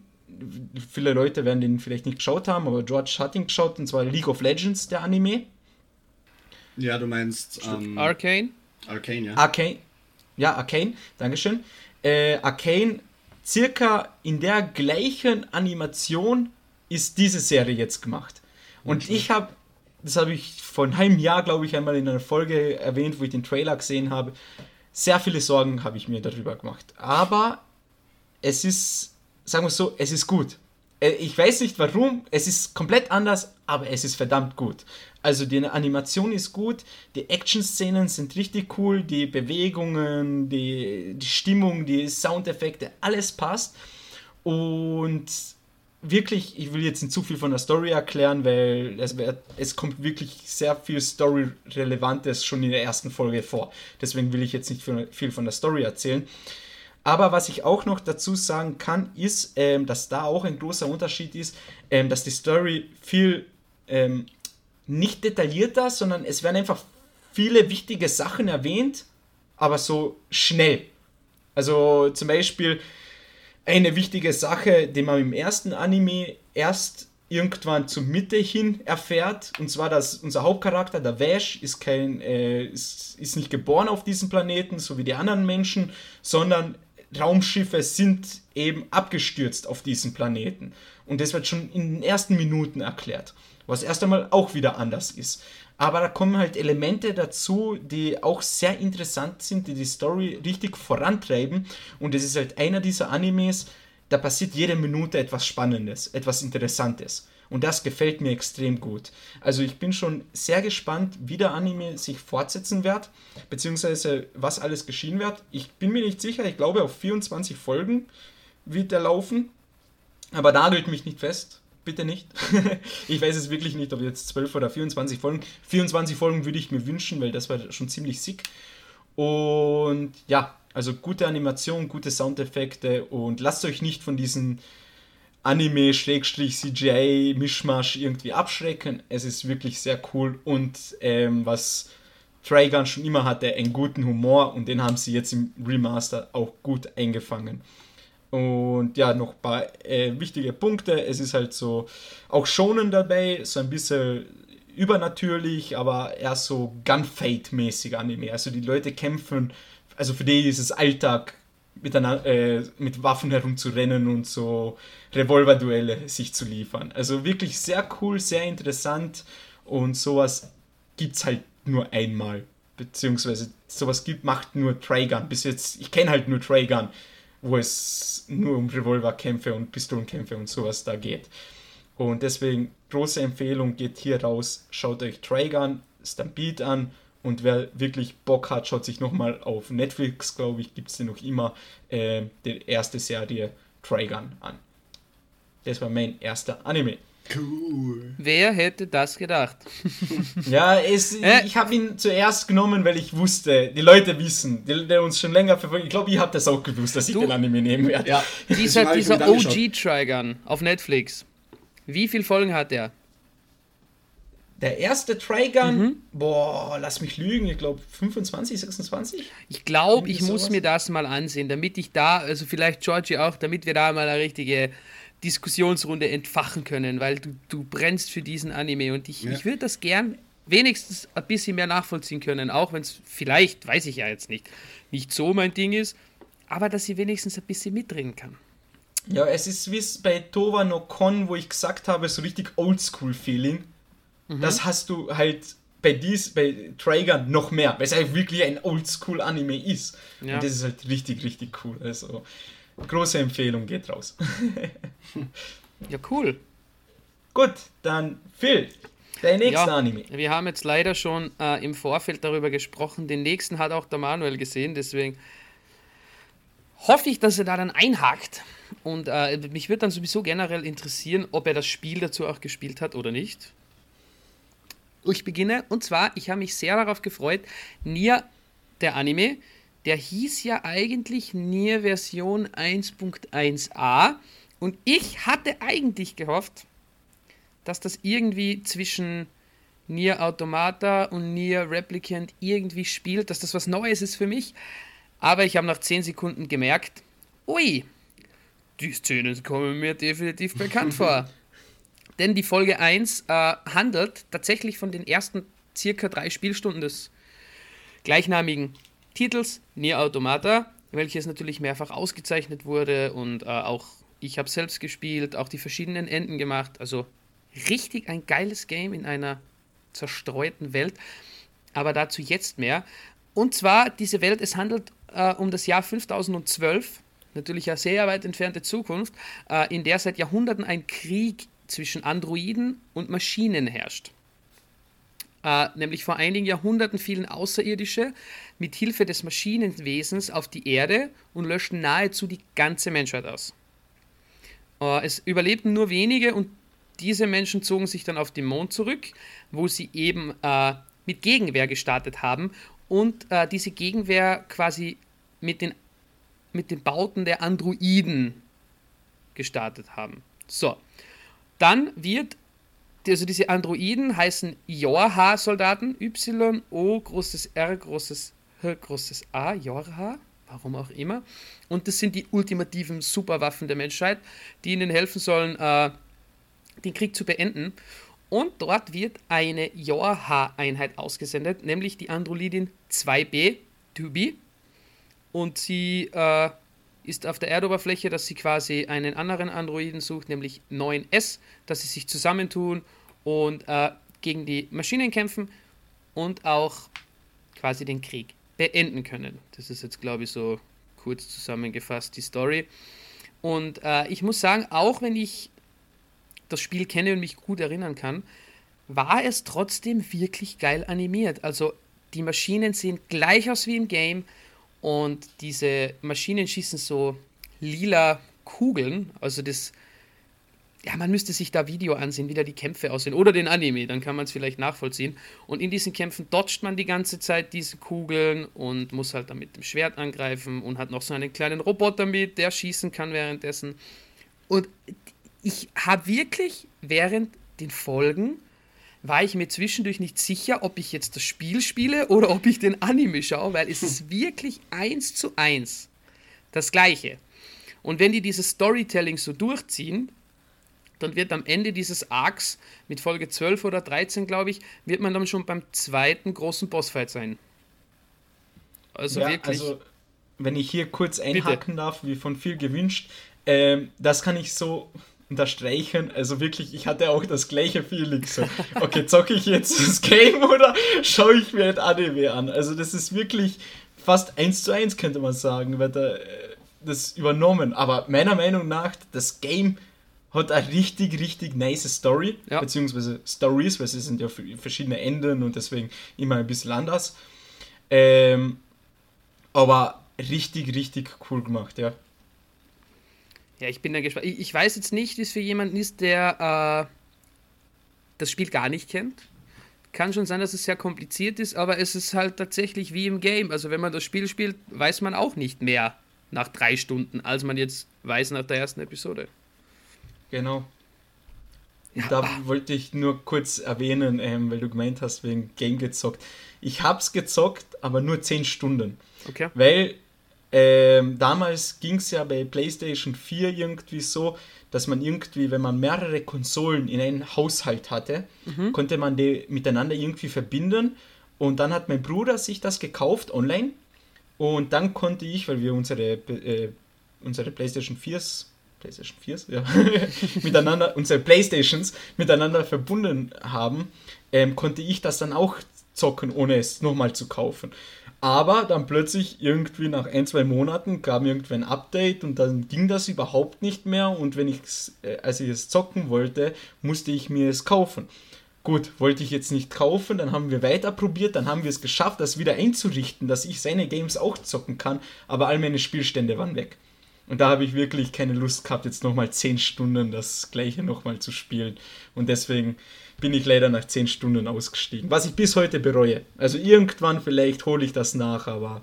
viele Leute werden den vielleicht nicht geschaut haben, aber George hat ihn geschaut, und zwar League of Legends, der Anime. Ja, du meinst ähm, Arcane? Arcane, ja. Arcane. Ja, Arcane, Dankeschön. Äh, Arcane, circa in der gleichen Animation ist diese Serie jetzt gemacht. Und okay. ich habe, das habe ich vor einem halben Jahr, glaube ich, einmal in einer Folge erwähnt, wo ich den Trailer gesehen habe. Sehr viele Sorgen habe ich mir darüber gemacht. Aber es ist, sagen wir so, es ist gut. Äh, ich weiß nicht warum, es ist komplett anders, aber es ist verdammt gut. Also die Animation ist gut, die Action-Szenen sind richtig cool, die Bewegungen, die, die Stimmung, die Soundeffekte, alles passt. Und wirklich, ich will jetzt nicht zu viel von der Story erklären, weil es, es kommt wirklich sehr viel Story-Relevantes schon in der ersten Folge vor. Deswegen will ich jetzt nicht viel von der Story erzählen. Aber was ich auch noch dazu sagen kann, ist, ähm, dass da auch ein großer Unterschied ist, ähm, dass die Story viel ähm, nicht detaillierter, sondern es werden einfach viele wichtige Sachen erwähnt, aber so schnell. Also zum Beispiel, eine wichtige Sache, die man im ersten Anime erst irgendwann zur Mitte hin erfährt, und zwar, dass unser Hauptcharakter, der Vash, ist, kein, äh, ist, ist nicht geboren auf diesem Planeten, so wie die anderen Menschen, sondern Raumschiffe sind eben abgestürzt auf diesem Planeten. Und das wird schon in den ersten Minuten erklärt. was erst einmal auch wieder anders ist. Aber da kommen halt Elemente dazu, die auch sehr interessant sind, die die Story richtig vorantreiben. Und es ist halt einer dieser Animes, da passiert jede Minute etwas Spannendes, etwas Interessantes. Und das gefällt mir extrem gut. Also ich bin schon sehr gespannt, wie der Anime sich fortsetzen wird, beziehungsweise was alles geschehen wird. Ich bin mir nicht sicher, ich glaube auf 24 Folgen wird er laufen. Aber nagelt mich nicht fest bitte nicht. ich weiß es wirklich nicht, ob jetzt 12 oder 24 Folgen. 24 Folgen würde ich mir wünschen, weil das war schon ziemlich sick. Und ja, also gute Animation, gute Soundeffekte und lasst euch nicht von diesen Anime-CGI-Mischmasch irgendwie abschrecken. Es ist wirklich sehr cool und ähm, was Trigun schon immer hatte, einen guten Humor und den haben sie jetzt im Remaster auch gut eingefangen. Und ja, noch ein paar äh, wichtige Punkte. Es ist halt so auch schonen dabei, so ein bisschen übernatürlich, aber eher so Gunfight-mäßig Anime. Also die Leute kämpfen, also für die ist es Alltag, mit, einer, äh, mit Waffen herumzurennen und so Revolverduelle sich zu liefern. Also wirklich sehr cool, sehr interessant und sowas gibt es halt nur einmal. Beziehungsweise sowas gibt, macht nur Trigun. Bis jetzt, ich kenne halt nur Trigun wo es nur um Revolverkämpfe und Pistolenkämpfe und sowas da geht. Und deswegen große Empfehlung, geht hier raus, schaut euch Trigun, Stampede an und wer wirklich Bock hat, schaut sich nochmal auf Netflix, glaube ich, gibt es den noch immer, äh, die erste Serie Trigun an. Das war mein erster Anime. Cool. Wer hätte das gedacht? ja, es, äh? ich habe ihn zuerst genommen, weil ich wusste, die Leute wissen, die, die uns schon länger verfolgen. Ich glaube, ihr habt das auch gewusst, dass ich du, den Anime nehmen werde. Ja. Dieser, dieser OG-Trigun auf Netflix. Wie viele Folgen hat der? Der erste Trigun, mhm. boah, lass mich lügen, ich glaube 25, 26? Ich glaube, ich muss mir das mal ansehen, damit ich da, also vielleicht Georgie auch, damit wir da mal eine richtige Diskussionsrunde entfachen können, weil du, du brennst für diesen Anime und ich, ja. ich würde das gern wenigstens ein bisschen mehr nachvollziehen können, auch wenn es vielleicht, weiß ich ja jetzt nicht, nicht so mein Ding ist, aber dass sie wenigstens ein bisschen mitreden kann. Ja, es ist wie bei Tova no Kon, wo ich gesagt habe, so richtig Oldschool-Feeling. Mhm. Das hast du halt bei dies, bei Trigun noch mehr, weil es halt wirklich ein Oldschool-Anime ist. Ja. Und das ist halt richtig, richtig cool. Also, Große Empfehlung geht raus. ja, cool. Gut, dann Phil, dein nächster ja, Anime. Wir haben jetzt leider schon äh, im Vorfeld darüber gesprochen. Den nächsten hat auch der Manuel gesehen, deswegen hoffe ich, dass er da dann einhakt. Und äh, mich würde dann sowieso generell interessieren, ob er das Spiel dazu auch gespielt hat oder nicht. Ich beginne, und zwar, ich habe mich sehr darauf gefreut, Nier, der Anime, der hieß ja eigentlich Nier Version 1.1a und ich hatte eigentlich gehofft, dass das irgendwie zwischen Nier Automata und Nier Replicant irgendwie spielt, dass das was Neues ist für mich. Aber ich habe nach 10 Sekunden gemerkt, ui, die Szenen kommen mir definitiv bekannt vor. Denn die Folge 1 äh, handelt tatsächlich von den ersten circa drei Spielstunden des gleichnamigen Titels Nier Automata, welches natürlich mehrfach ausgezeichnet wurde und äh, auch ich habe selbst gespielt, auch die verschiedenen Enden gemacht. Also richtig ein geiles Game in einer zerstreuten Welt. Aber dazu jetzt mehr. Und zwar diese Welt, es handelt äh, um das Jahr 5012, natürlich eine sehr weit entfernte Zukunft, äh, in der seit Jahrhunderten ein Krieg zwischen Androiden und Maschinen herrscht. Äh, nämlich vor einigen Jahrhunderten fielen Außerirdische mit Hilfe des Maschinenwesens auf die Erde und löschten nahezu die ganze Menschheit aus. Äh, es überlebten nur wenige und diese Menschen zogen sich dann auf den Mond zurück, wo sie eben äh, mit Gegenwehr gestartet haben und äh, diese Gegenwehr quasi mit den, mit den Bauten der Androiden gestartet haben. So, dann wird also diese Androiden heißen Yorha-Soldaten, Y, O, großes R, großes H, großes A, Yorha, warum auch immer. Und das sind die ultimativen Superwaffen der Menschheit, die ihnen helfen sollen, äh, den Krieg zu beenden. Und dort wird eine Yorha-Einheit ausgesendet, nämlich die Androidin 2B, 2B. Und sie äh, ist auf der Erdoberfläche, dass sie quasi einen anderen Androiden sucht, nämlich 9S, dass sie sich zusammentun und äh, gegen die Maschinen kämpfen und auch quasi den Krieg beenden können. Das ist jetzt, glaube ich, so kurz zusammengefasst die Story. Und äh, ich muss sagen, auch wenn ich das Spiel kenne und mich gut erinnern kann, war es trotzdem wirklich geil animiert. Also die Maschinen sehen gleich aus wie im Game und diese Maschinen schießen so lila Kugeln. Also das, ja, man müsste sich da Video ansehen, wie da die Kämpfe aussehen. Oder den Anime, dann kann man es vielleicht nachvollziehen. Und in diesen Kämpfen dodgt man die ganze Zeit diese Kugeln und muss halt dann mit dem Schwert angreifen und hat noch so einen kleinen Roboter mit, der schießen kann währenddessen. Und ich habe wirklich während den Folgen war ich mir zwischendurch nicht sicher, ob ich jetzt das Spiel spiele oder ob ich den Anime schaue, weil es ist wirklich eins zu eins das Gleiche. Und wenn die dieses Storytelling so durchziehen, dann wird am Ende dieses Arcs mit Folge 12 oder 13, glaube ich, wird man dann schon beim zweiten großen Bossfight sein. Also ja, wirklich. Also, wenn ich hier kurz einhaken Bitte. darf, wie von viel gewünscht, ähm, das kann ich so unterstreichen. Also wirklich, ich hatte auch das gleiche Feeling. So, okay, zocke ich jetzt das Game oder schaue ich mir ein Anime an? Also das ist wirklich fast eins zu eins, könnte man sagen, wird da, äh, das übernommen. Aber meiner Meinung nach, das Game hat eine richtig, richtig nice Story, ja. beziehungsweise Stories, weil sie sind ja verschiedene Enden und deswegen immer ein bisschen anders. Ähm, aber richtig, richtig cool gemacht, ja. Ja, ich bin da gespannt. Ich, ich weiß jetzt nicht, wie es für jemanden ist, der äh, das Spiel gar nicht kennt. Kann schon sein, dass es sehr kompliziert ist, aber es ist halt tatsächlich wie im Game. Also wenn man das Spiel spielt, weiß man auch nicht mehr nach drei Stunden, als man jetzt weiß nach der ersten Episode. Genau. Ja, da ah. wollte ich nur kurz erwähnen, ähm, weil du gemeint hast, wegen Game gezockt. Ich hab's gezockt, aber nur 10 Stunden. Okay. Weil ähm, damals ging es ja bei PlayStation 4 irgendwie so, dass man irgendwie, wenn man mehrere Konsolen in einem Haushalt hatte, mhm. konnte man die miteinander irgendwie verbinden. Und dann hat mein Bruder sich das gekauft online. Und dann konnte ich, weil wir unsere, äh, unsere PlayStation 4s PlayStation 4s, ja, miteinander, unsere Playstations miteinander verbunden haben, ähm, konnte ich das dann auch zocken, ohne es nochmal zu kaufen. Aber dann plötzlich irgendwie nach ein, zwei Monaten kam irgendwie ein Update und dann ging das überhaupt nicht mehr. Und wenn ich äh, als ich es zocken wollte, musste ich mir es kaufen. Gut, wollte ich jetzt nicht kaufen, dann haben wir weiter probiert, dann haben wir es geschafft, das wieder einzurichten, dass ich seine Games auch zocken kann, aber all meine Spielstände waren weg. Und da habe ich wirklich keine Lust gehabt, jetzt nochmal 10 Stunden das gleiche nochmal zu spielen. Und deswegen bin ich leider nach 10 Stunden ausgestiegen. Was ich bis heute bereue. Also irgendwann vielleicht hole ich das nach, aber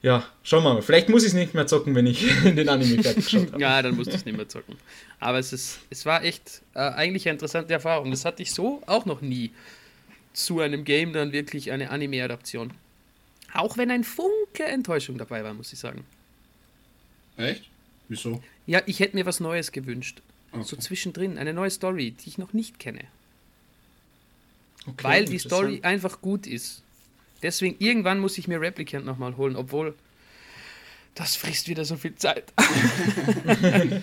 ja, schauen wir mal. Vielleicht muss ich es nicht mehr zocken, wenn ich den Anime fertig geschaut habe. ja, dann musst du es nicht mehr zocken. Aber es, ist, es war echt äh, eigentlich eine interessante Erfahrung. Das hatte ich so auch noch nie zu einem Game dann wirklich eine Anime-Adaption. Auch wenn ein Funke Enttäuschung dabei war, muss ich sagen. Echt? Wieso? Ja, ich hätte mir was Neues gewünscht. Okay. So zwischendrin, eine neue Story, die ich noch nicht kenne. Okay, Weil die Story einfach gut ist. Deswegen, irgendwann muss ich mir Replicant nochmal holen, obwohl das frisst wieder so viel Zeit.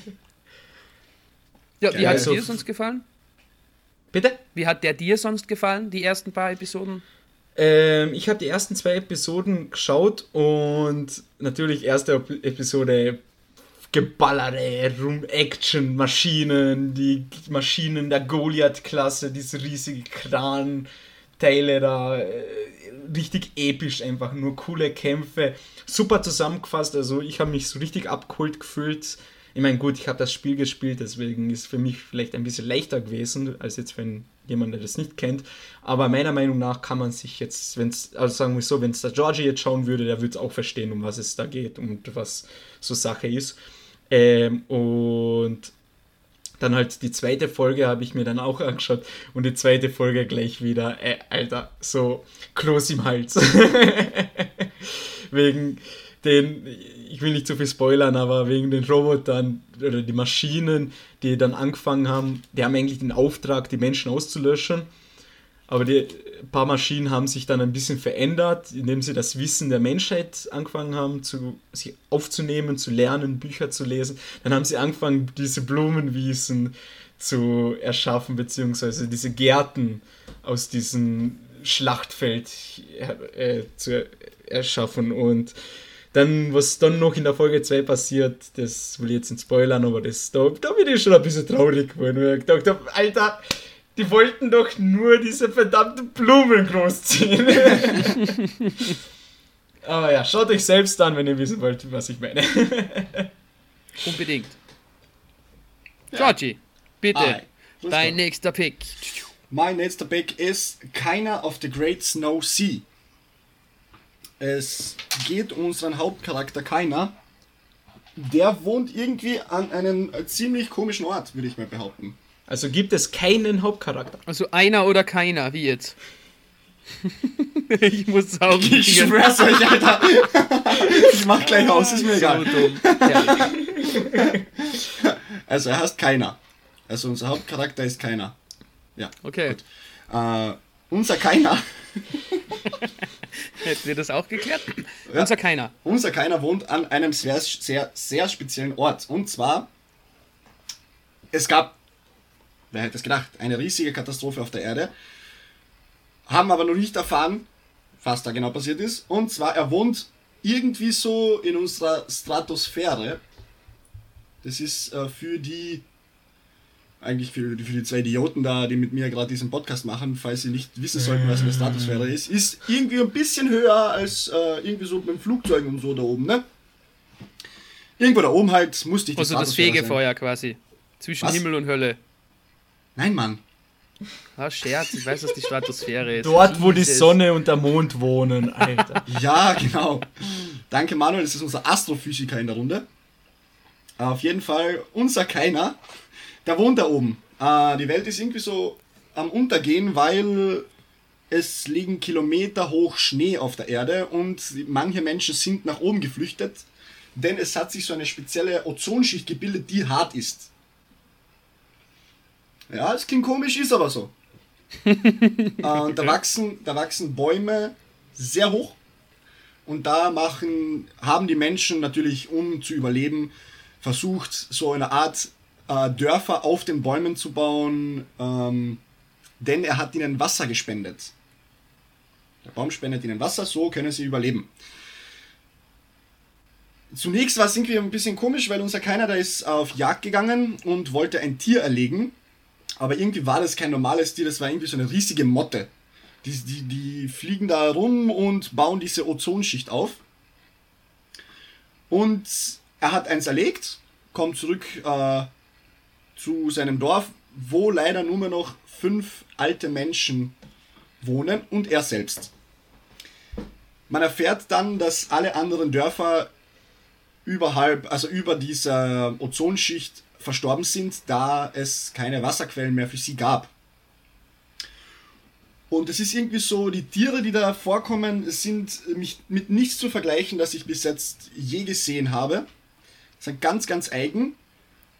ja, wie hat es dir sonst gefallen? Bitte? Wie hat der dir sonst gefallen, die ersten paar Episoden? Ähm, ich habe die ersten zwei Episoden geschaut und natürlich erste Episode geballere Rum-Action-Maschinen, die Maschinen der Goliath-Klasse, diese riesige Kran-Teile da, äh, richtig episch einfach, nur coole Kämpfe, super zusammengefasst, also ich habe mich so richtig abgeholt gefühlt. Ich meine, gut, ich habe das Spiel gespielt, deswegen ist für mich vielleicht ein bisschen leichter gewesen, als jetzt wenn jemand, der das nicht kennt. Aber meiner Meinung nach kann man sich jetzt, wenn es, also sagen wir so, wenn es der Georgie jetzt schauen würde, der würde es auch verstehen, um was es da geht und was so Sache ist. Ähm, und dann halt die zweite Folge habe ich mir dann auch angeschaut und die zweite Folge gleich wieder, äh, Alter, so Kloß im Hals. Wegen den, ich will nicht zu viel spoilern, aber wegen den Robotern oder die Maschinen, die dann angefangen haben, die haben eigentlich den Auftrag, die Menschen auszulöschen. Aber die paar Maschinen haben sich dann ein bisschen verändert, indem sie das Wissen der Menschheit angefangen haben, zu, sich aufzunehmen, zu lernen, Bücher zu lesen. Dann haben sie angefangen, diese Blumenwiesen zu erschaffen, beziehungsweise diese Gärten aus diesem Schlachtfeld äh, zu erschaffen. Und dann, was dann noch in der Folge 2 passiert, das will ich jetzt nicht spoilern, aber das, da, da bin ich schon ein bisschen traurig geworden, weil ich gedacht Alter, die wollten doch nur diese verdammten Blumen großziehen. aber ja, schaut euch selbst an, wenn ihr wissen wollt, was ich meine. Unbedingt. Georgie, bitte, dein nächster Pick. Mein nächster Pick ist Keiner of the Great Snow Sea. Es geht um unseren Hauptcharakter Keiner. Der wohnt irgendwie an einem ziemlich komischen Ort, würde ich mal behaupten. Also gibt es keinen Hauptcharakter. Also einer oder keiner, wie jetzt? ich muss saugen. Ich schwör's euch, Alter. ich mach gleich aus, ist mir egal. So also er heißt keiner. Also unser Hauptcharakter ist keiner. Ja. Okay. Äh, unser keiner Hätten wir das auch geklärt? Ja. Unser Keiner. Unser Keiner wohnt an einem sehr, sehr, sehr speziellen Ort. Und zwar, es gab, wer hätte es gedacht, eine riesige Katastrophe auf der Erde. Haben aber noch nicht erfahren, was da genau passiert ist. Und zwar, er wohnt irgendwie so in unserer Stratosphäre. Das ist äh, für die eigentlich für, für die zwei Idioten da, die mit mir gerade diesen Podcast machen, falls sie nicht wissen sollten, was eine Stratosphäre ist, ist irgendwie ein bisschen höher als äh, irgendwie so beim Flugzeug und so da oben, ne? Irgendwo da oben halt musste ich die Also das Fegefeuer sein. quasi. Zwischen was? Himmel und Hölle. Nein, Mann. Ah, Scherz, ich weiß, was die Stratosphäre ist. Dort, wo die Sonne und der Mond wohnen, Alter. ja, genau. Danke, Manuel, das ist unser Astrophysiker in der Runde. Auf jeden Fall unser Keiner der wohnt da oben. Äh, die Welt ist irgendwie so am Untergehen, weil es liegen Kilometer hoch Schnee auf der Erde und manche Menschen sind nach oben geflüchtet, denn es hat sich so eine spezielle Ozonschicht gebildet, die hart ist. Ja, es klingt komisch, ist aber so. äh, und da wachsen, da wachsen Bäume sehr hoch und da machen, haben die Menschen natürlich, um zu überleben, versucht, so eine Art äh, Dörfer auf den Bäumen zu bauen, ähm, denn er hat ihnen Wasser gespendet. Der Baum spendet ihnen Wasser, so können sie überleben. Zunächst war es irgendwie ein bisschen komisch, weil unser Keiner da ist auf Jagd gegangen und wollte ein Tier erlegen. Aber irgendwie war das kein normales Tier, das war irgendwie so eine riesige Motte. Die, die, die fliegen da rum und bauen diese Ozonschicht auf. Und er hat eins erlegt, kommt zurück äh, zu seinem Dorf, wo leider nur mehr noch fünf alte Menschen wohnen und er selbst. Man erfährt dann, dass alle anderen Dörfer überhalb, also über dieser Ozonschicht verstorben sind, da es keine Wasserquellen mehr für sie gab. Und es ist irgendwie so, die Tiere, die da vorkommen, sind mit nichts zu vergleichen, das ich bis jetzt je gesehen habe. Sind ganz, ganz eigen.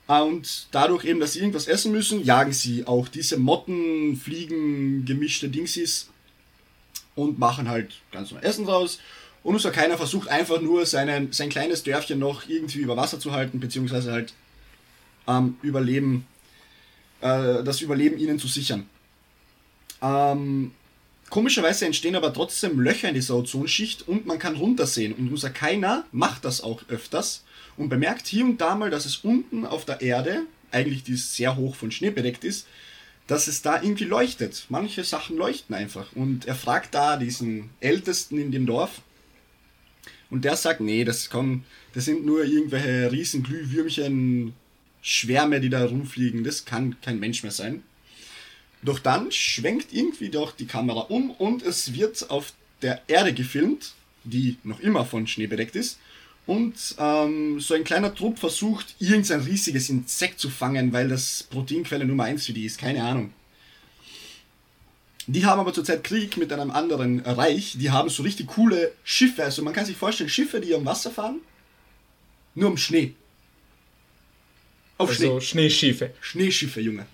Und dadurch eben, dass sie irgendwas essen müssen, jagen sie auch diese Motten, Fliegen, gemischte Dingsies und machen halt ganz normal Essen draus. Und unser keiner versucht einfach nur seinen, sein kleines Dörfchen noch irgendwie über Wasser zu halten, beziehungsweise halt ähm, Überleben, äh, das Überleben ihnen zu sichern. Ähm, komischerweise entstehen aber trotzdem Löcher in dieser Ozonschicht und man kann runtersehen. Und unser keiner macht das auch öfters und bemerkt hier und da mal, dass es unten auf der Erde, eigentlich die sehr hoch von Schnee bedeckt ist, dass es da irgendwie leuchtet. Manche Sachen leuchten einfach. Und er fragt da diesen Ältesten in dem Dorf. Und der sagt, nee, das, kann, das sind nur irgendwelche riesen Glühwürmchen, Schwärme, die da rumfliegen. Das kann kein Mensch mehr sein. Doch dann schwenkt irgendwie doch die Kamera um und es wird auf der Erde gefilmt, die noch immer von Schnee bedeckt ist. Und ähm, so ein kleiner Trupp versucht, irgendein riesiges Insekt zu fangen, weil das Proteinquelle Nummer 1 für die ist. Keine Ahnung. Die haben aber zurzeit Krieg mit einem anderen Reich. Die haben so richtig coole Schiffe. Also man kann sich vorstellen, Schiffe, die am Wasser fahren, nur im Schnee. Auf also Schnee. Schneeschiffe. Schneeschiffe, Junge.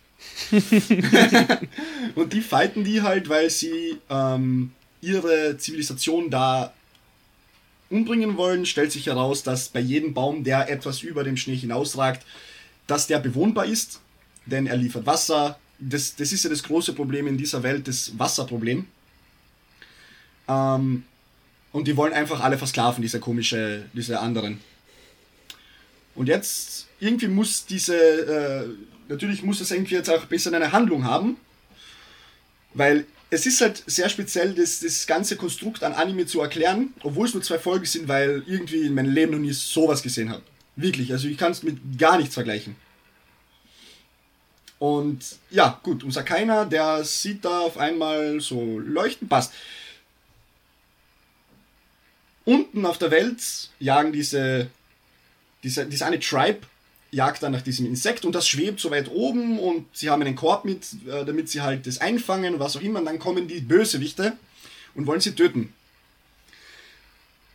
und die fighten die halt, weil sie ähm, ihre Zivilisation da umbringen wollen. Stellt sich heraus, dass bei jedem Baum, der etwas über dem Schnee hinausragt, dass der bewohnbar ist, denn er liefert Wasser. Das, das ist ja das große Problem in dieser Welt, das Wasserproblem. Ähm, und die wollen einfach alle versklaven, diese komische, diese anderen. Und jetzt, irgendwie muss diese, äh, natürlich muss es irgendwie jetzt auch besser eine Handlung haben, weil es ist halt sehr speziell, das, das ganze Konstrukt an Anime zu erklären, obwohl es nur zwei Folgen sind, weil irgendwie in meinem Leben noch nie sowas gesehen habe. Wirklich, also ich kann es mit gar nichts vergleichen. Und ja, gut, unser Keiner, der sieht da auf einmal so leuchten, passt. Unten auf der Welt jagen diese, diese, diese eine Tribe, jagt dann nach diesem Insekt und das schwebt so weit oben und sie haben einen Korb mit, äh, damit sie halt das einfangen und was auch immer. Und dann kommen die Bösewichte und wollen sie töten.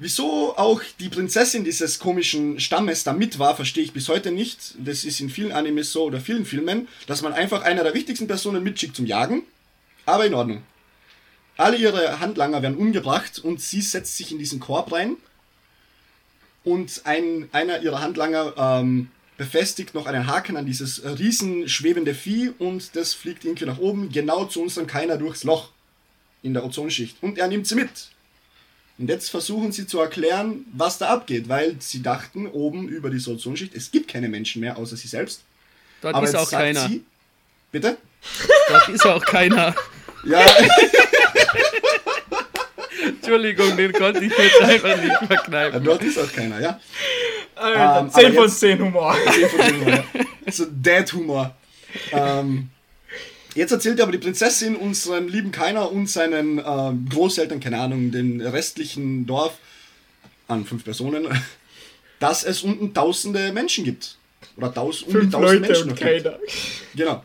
Wieso auch die Prinzessin dieses komischen Stammes da mit war, verstehe ich bis heute nicht. Das ist in vielen Animes so oder vielen Filmen, dass man einfach einer der wichtigsten Personen mitschickt zum Jagen. Aber in Ordnung. Alle ihre Handlanger werden umgebracht und sie setzt sich in diesen Korb rein. Und ein, einer ihrer Handlanger ähm, befestigt noch einen Haken an dieses riesen schwebende Vieh und das fliegt irgendwie nach oben, genau zu unserem Keiner durchs Loch in der Ozonschicht. Und er nimmt sie mit. Und jetzt versuchen sie zu erklären, was da abgeht, weil sie dachten oben über die Ozonschicht, es gibt keine Menschen mehr außer sie selbst. Dort Aber ist auch keiner. Sie, bitte? Dort ist auch keiner. Ja. Entschuldigung, den konnte ich jetzt einfach nicht verkneifen. Ja, dort ist auch keiner, ja. Alter, ähm, 10 von 10 Humor. 10 von 10 Humor. So Dad-Humor. Ähm, Jetzt erzählt aber die Prinzessin unserem lieben Keiner und seinen äh, Großeltern, keine Ahnung, den restlichen Dorf an fünf Personen, dass es unten tausende Menschen gibt. Oder taus, um die tausend Menschen und keiner. Genau.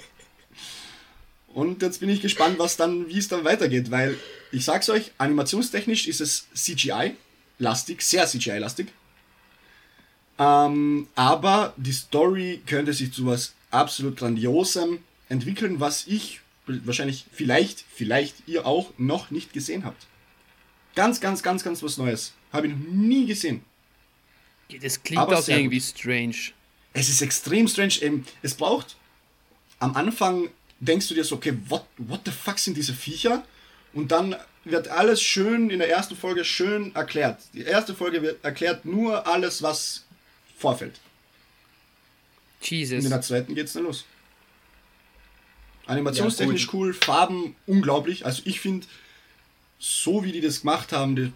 Und jetzt bin ich gespannt, was dann, wie es dann weitergeht, weil ich sag's euch, animationstechnisch ist es CGI-lastig, sehr CGI-lastig. Ähm, aber die Story könnte sich zu was absolut Grandiosem entwickeln, was ich wahrscheinlich, vielleicht, vielleicht ihr auch noch nicht gesehen habt. Ganz, ganz, ganz, ganz was Neues. Habe ich noch nie gesehen. Das klingt Aber auch irgendwie gut. strange. Es ist extrem strange. Es braucht am Anfang denkst du dir so, okay, what, what the fuck sind diese Viecher? Und dann wird alles schön in der ersten Folge schön erklärt. Die erste Folge wird erklärt nur alles, was vorfällt. Jesus. Und in der zweiten geht's dann los. Animationstechnisch ja, cool, Farben unglaublich. Also ich finde, so wie die das gemacht haben, die,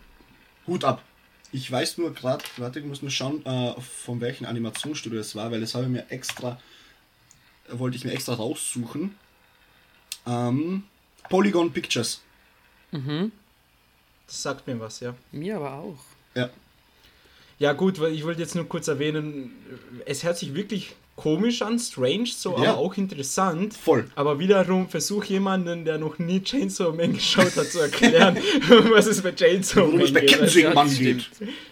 Hut ab. Ich weiß nur gerade, warte, ich muss nur schauen, äh, von welchem Animationsstudio es war, weil das habe ich mir extra, wollte ich mir extra raussuchen. Ähm, Polygon Pictures. Mhm. Das sagt mir was, ja. Mir aber auch. Ja. Ja, gut, weil ich wollte jetzt nur kurz erwähnen, es hört sich wirklich komisch an, strange, so, ja. aber auch interessant. Voll. Aber wiederum versuch jemanden, der noch nie Chainsaw Man geschaut hat, zu erklären, was es bei Chainsaw Man geht. Der Kettenswingmann geht.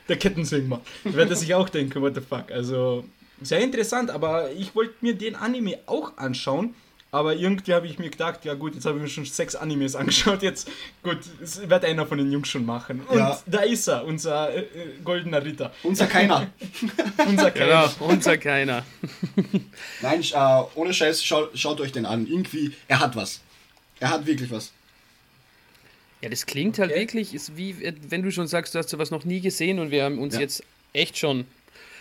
Der Kettenswingmann. Wird er sich auch denken, what the fuck. Also, sehr interessant, aber ich wollte mir den Anime auch anschauen. Aber irgendwie habe ich mir gedacht, ja gut, jetzt habe ich mir schon sechs Animes angeschaut, jetzt gut, es wird einer von den Jungs schon machen. Und ja. da ist er, unser äh, äh goldener Ritter. Unser Keiner. unser Keiner. Genau, unser Keiner. Nein, äh, ohne Scheiß, schaut, schaut euch den an. Irgendwie, er hat was. Er hat wirklich was. Ja, das klingt halt okay. wirklich, ist wie, wenn du schon sagst, du hast sowas noch nie gesehen und wir haben uns ja. jetzt echt schon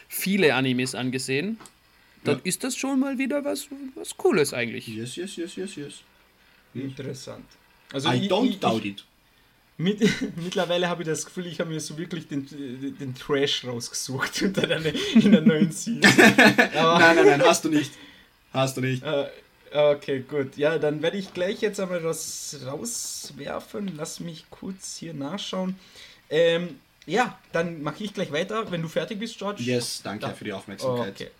viele Animes angesehen dann ja. ist das schon mal wieder was, was Cooles eigentlich. Yes, yes, yes, yes, yes. Interessant. Also I ich, don't ich, doubt it. Mit, mittlerweile habe ich das Gefühl, ich habe mir so wirklich den, den Trash rausgesucht unter der, in der neuen Season. nein, nein, nein, hast du nicht. Hast du nicht. Äh, okay, gut. Ja, dann werde ich gleich jetzt einmal was rauswerfen. Lass mich kurz hier nachschauen. Ähm, ja, dann mache ich gleich weiter, wenn du fertig bist, George. Yes, danke da. für die Aufmerksamkeit. Okay.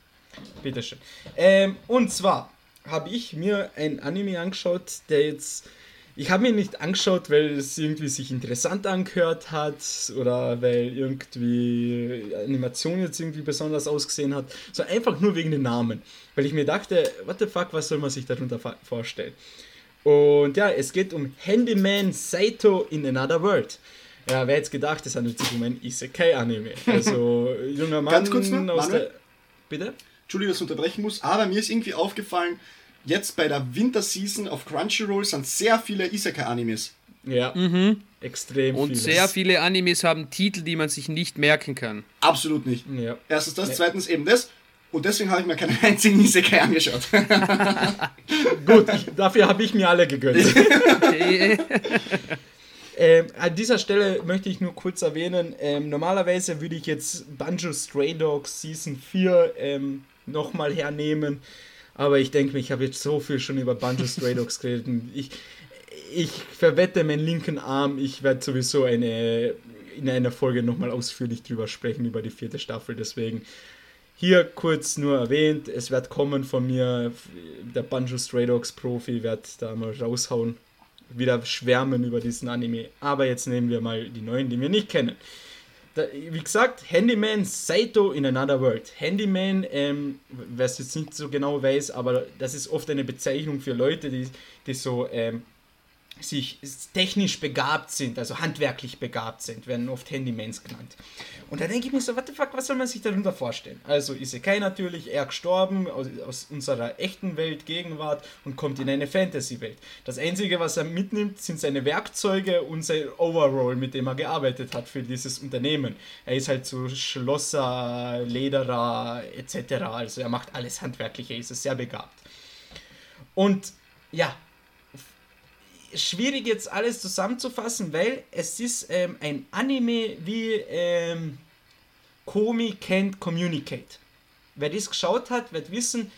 Bitteschön. Ähm, und zwar habe ich mir ein Anime angeschaut, der jetzt ich habe mir nicht angeschaut, weil es irgendwie sich interessant angehört hat oder weil irgendwie Animation jetzt irgendwie besonders ausgesehen hat, sondern einfach nur wegen den Namen. Weil ich mir dachte, what the fuck, was soll man sich darunter vorstellen? Und ja, es geht um Handyman Saito in Another World. Ja, wer jetzt gedacht, es handelt sich um ein Isekai-Anime. Also, junger Mann Ganz kurz noch, aus Manuel? der. Bitte? Entschuldigung, dass ich unterbrechen muss, aber mir ist irgendwie aufgefallen, jetzt bei der Winterseason auf Crunchyroll sind sehr viele Isekai-Animes. Ja, extrem Und vieles. sehr viele Animes haben Titel, die man sich nicht merken kann. Absolut nicht. Ja. Erstens das, Ja. zweitens eben das. Und deswegen habe ich mir keinen einzigen Isekai angeschaut. Gut, ich, dafür habe ich mir alle gegönnt. Ähm, an dieser Stelle möchte ich nur kurz erwähnen, ähm, normalerweise würde ich jetzt Banjo Stray Dogs Season 4 ähm, nochmal hernehmen, aber ich denke mir, ich habe jetzt so viel schon über Banjo Stray Dogs geredet. Ich, ich verwette meinen linken Arm, ich werde sowieso eine, in einer Folge nochmal ausführlich drüber sprechen, über die vierte Staffel, deswegen hier kurz nur erwähnt, es wird kommen von mir, der Banjo Stray Dogs Profi wird da mal raushauen, wieder schwärmen über diesen Anime. Aber jetzt nehmen wir mal die neuen, die wir nicht kennen. Da, wie gesagt, Handyman Saito in Another World. Handyman, ähm, wer es jetzt nicht so genau weiß, aber das ist oft eine Bezeichnung für Leute, die, die so ähm, sich technisch begabt sind, also handwerklich begabt sind, werden oft Handymans genannt. Und da denke ich mir so, what the fuck, was soll man sich darunter vorstellen? Also Isekai natürlich, er gestorben aus, aus unserer echten Welt, Gegenwart und kommt in eine Fantasy-Welt. Das Einzige, was er mitnimmt, sind seine Werkzeuge und sein Overall, mit dem er gearbeitet hat für dieses Unternehmen. Er ist halt so Schlosser, Lederer etc. Also er macht alles Handwerkliche, er ist sehr begabt. Und ja, schwierig jetzt alles zusammenzufassen, weil es ist ähm, ein Anime wie ähm, Komi kennt Communicate. Wer das geschaut hat, wird wissen,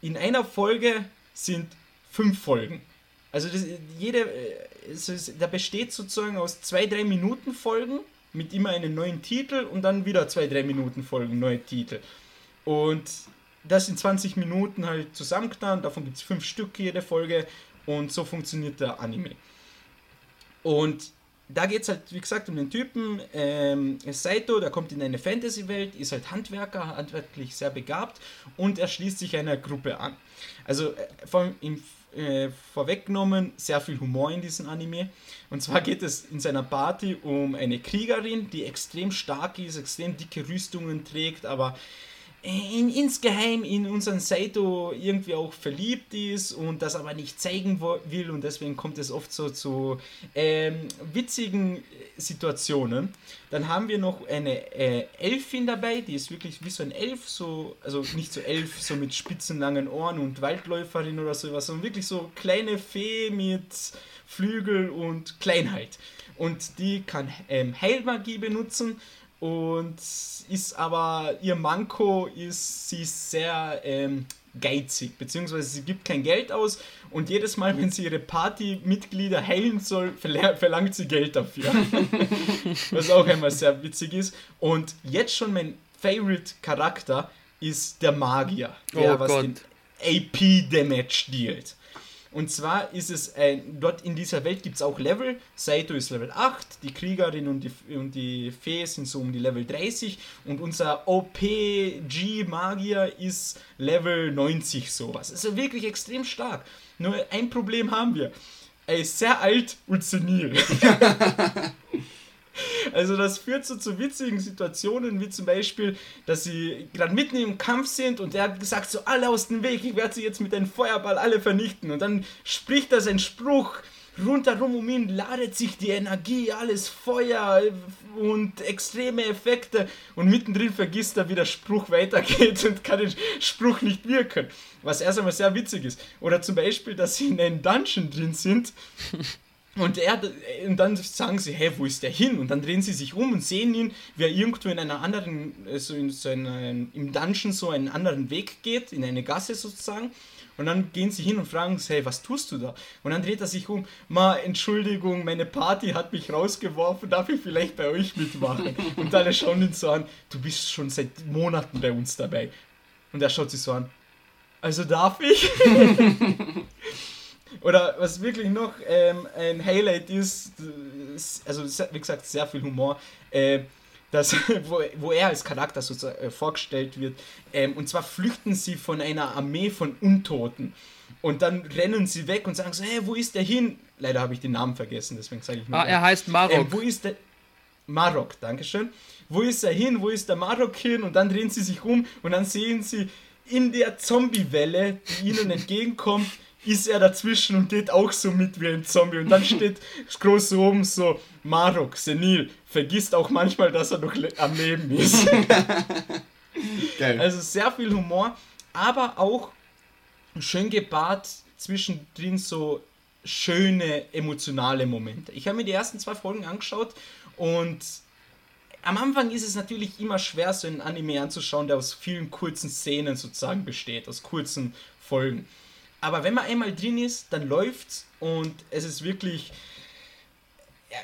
in einer Folge sind fünf Folgen. Also das, jede, äh, ist, da besteht sozusagen aus zwei, drei Minuten Folgen mit immer einem neuen Titel und dann wieder zwei, drei Minuten Folgen, neue Titel. Und das in 20 Minuten halt zusammengetan, davon gibt es fünf Stück jede Folge und so funktioniert der Anime. Und da geht es halt, wie gesagt, um den Typen ähm, Saito, der kommt in eine Fantasy-Welt, ist halt Handwerker, handwerklich sehr begabt und er schließt sich einer Gruppe an. Also äh, von ihm äh, vorweggenommen, sehr viel Humor in diesem Anime. Und zwar geht es in seiner Party um eine Kriegerin, die extrem stark ist, extrem dicke Rüstungen trägt, aber in, insgeheim in unseren Saito irgendwie auch verliebt ist und das aber nicht zeigen will und deswegen kommt es oft so zu ähm, witzigen Situationen. Dann haben wir noch eine äh, Elfin dabei, die ist wirklich wie so ein Elf, so, also nicht so Elf, so mit spitzen langen Ohren und Waldläuferin oder sowas, sondern wirklich so kleine Fee mit Flügel und Kleinheit. Und die kann ähm, Heilmagie benutzen und ist aber ihr Manko ist sie ist sehr ähm, geizig beziehungsweise sie gibt kein Geld aus und jedes Mal wenn sie ihre Partymitglieder heilen soll verla- verlangt sie Geld dafür. Was auch einmal sehr witzig ist. Und jetzt schon mein Favorite Charakter ist der Magier der Oh was Gott. den AP Damage dealt und zwar ist es ein, dort in dieser Welt gibt es auch Level. Saito ist Level 8, die Kriegerin und die, und die Fee sind so um die Level 30 und unser OPG-Magier ist Level 90 sowas. Also wirklich extrem stark. Nur ein Problem haben wir. Er ist sehr alt und senil. Also das führt so zu witzigen Situationen, wie zum Beispiel, dass sie gerade mitten im Kampf sind und er hat gesagt, so alle aus dem Weg, ich werde sie jetzt mit einem Feuerball alle vernichten. Und dann spricht er seinen Spruch, rundherum um ihn ladet sich die Energie, alles Feuer und extreme Effekte und mittendrin vergisst er, wie der Spruch weitergeht und kann den Spruch nicht wirken. Was erst einmal sehr witzig ist. Oder zum Beispiel, dass sie in einem Dungeon drin sind und, er, und dann sagen sie, hey, wo ist der hin? Und dann drehen sie sich um und sehen ihn, wie er irgendwo in einer anderen, so in so einem, im Dungeon so einen anderen Weg geht, in eine Gasse sozusagen. Und dann gehen sie hin und fragen sie, hey, was tust du da? Und dann dreht er sich um, ma, Entschuldigung, meine Party hat mich rausgeworfen, darf ich vielleicht bei euch mitmachen? Und alle schauen ihn so an, du bist schon seit Monaten bei uns dabei. Und er schaut sich so an, also darf ich? Oder was wirklich noch ähm, ein Highlight ist, also wie gesagt, sehr viel Humor, äh, das, wo, wo er als Charakter so äh, vorgestellt wird. Ähm, und zwar flüchten sie von einer Armee von Untoten. Und dann rennen sie weg und sagen so, hey, wo ist der hin? Leider habe ich den Namen vergessen, deswegen sage ich mal. Ah, er heißt Marok. Ähm, wo ist der? Marok, Dankeschön. Wo ist er hin? Wo ist der Marok hin? Und dann drehen sie sich um und dann sehen sie in der Zombie-Welle, die ihnen entgegenkommt, ist er dazwischen und geht auch so mit wie ein Zombie. Und dann steht groß oben so, Marok, senil, vergisst auch manchmal, dass er noch am Leben ist. Geil. Also sehr viel Humor, aber auch schön gepaart zwischendrin so schöne emotionale Momente. Ich habe mir die ersten zwei Folgen angeschaut und am Anfang ist es natürlich immer schwer, so einen Anime anzuschauen, der aus vielen kurzen Szenen sozusagen besteht, aus kurzen Folgen. Aber wenn man einmal drin ist, dann läuft's und es ist wirklich äh,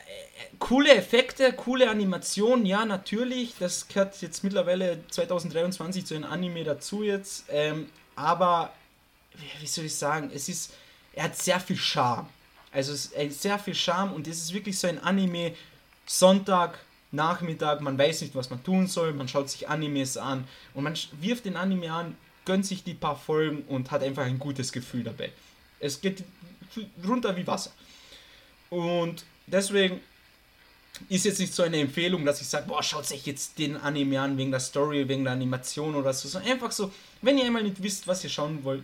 coole Effekte, coole Animation, ja, natürlich. Das gehört jetzt mittlerweile 2023 zu einem Anime dazu jetzt. Ähm, aber wie soll ich sagen, es ist, er hat sehr viel Charme. Also es ist sehr viel Charme und es ist wirklich so ein Anime Sonntag, Nachmittag, man weiß nicht, was man tun soll, man schaut sich Animes an und man wirft den Anime an, gönnt sich die paar Folgen und hat einfach ein gutes Gefühl dabei. Es geht runter wie Wasser. Und deswegen ist jetzt nicht so eine Empfehlung, dass ich sage, boah, schaut euch jetzt den Anime an wegen der Story, wegen der Animation oder so, sondern einfach so, wenn ihr einmal nicht wisst, was ihr schauen wollt,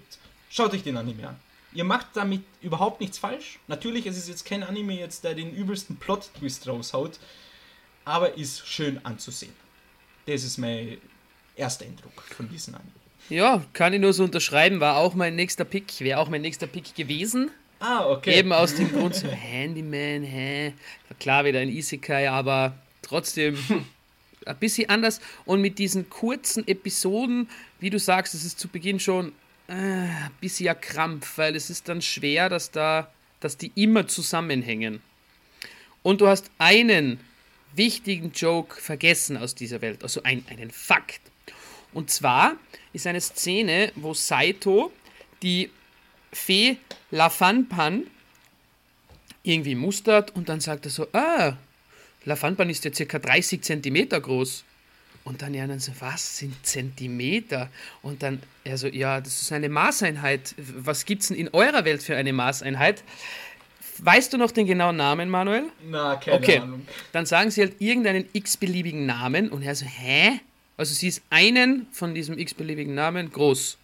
Schaut euch den Anime an. Ihr macht damit überhaupt nichts falsch. Natürlich, es ist jetzt kein Anime jetzt, der den übelsten Plot-Twist raushaut, aber ist schön anzusehen. Das ist mein erster Eindruck von diesem Anime. Ja, kann ich nur so unterschreiben, war auch mein nächster Pick, wäre auch mein nächster Pick gewesen. Ah, okay. Eben aus dem Grund so, Handyman, hä? Klar, wieder ein Isekai, aber trotzdem ein bisschen anders. Und mit diesen kurzen Episoden, wie du sagst, es ist zu Beginn schon äh, bisschen Krampf, weil es ist dann schwer, dass da, dass die immer zusammenhängen. Und du hast einen wichtigen Joke vergessen aus dieser Welt, also ein, einen Fakt. Und zwar ist eine Szene, wo Saito die Fee Lafanpan irgendwie mustert und dann sagt er so, ah, Lafanpan ist ja circa 30 Zentimeter groß. Und dann ja dann so, was sind Zentimeter? Und dann, er so, ja, das ist eine Maßeinheit. Was gibt es denn in eurer Welt für eine Maßeinheit? Weißt du noch den genauen Namen, Manuel? Na, keine okay. Ahnung. Dann sagen sie halt irgendeinen x-beliebigen Namen und er so, hä? Also sie ist einen von diesem x-beliebigen Namen groß.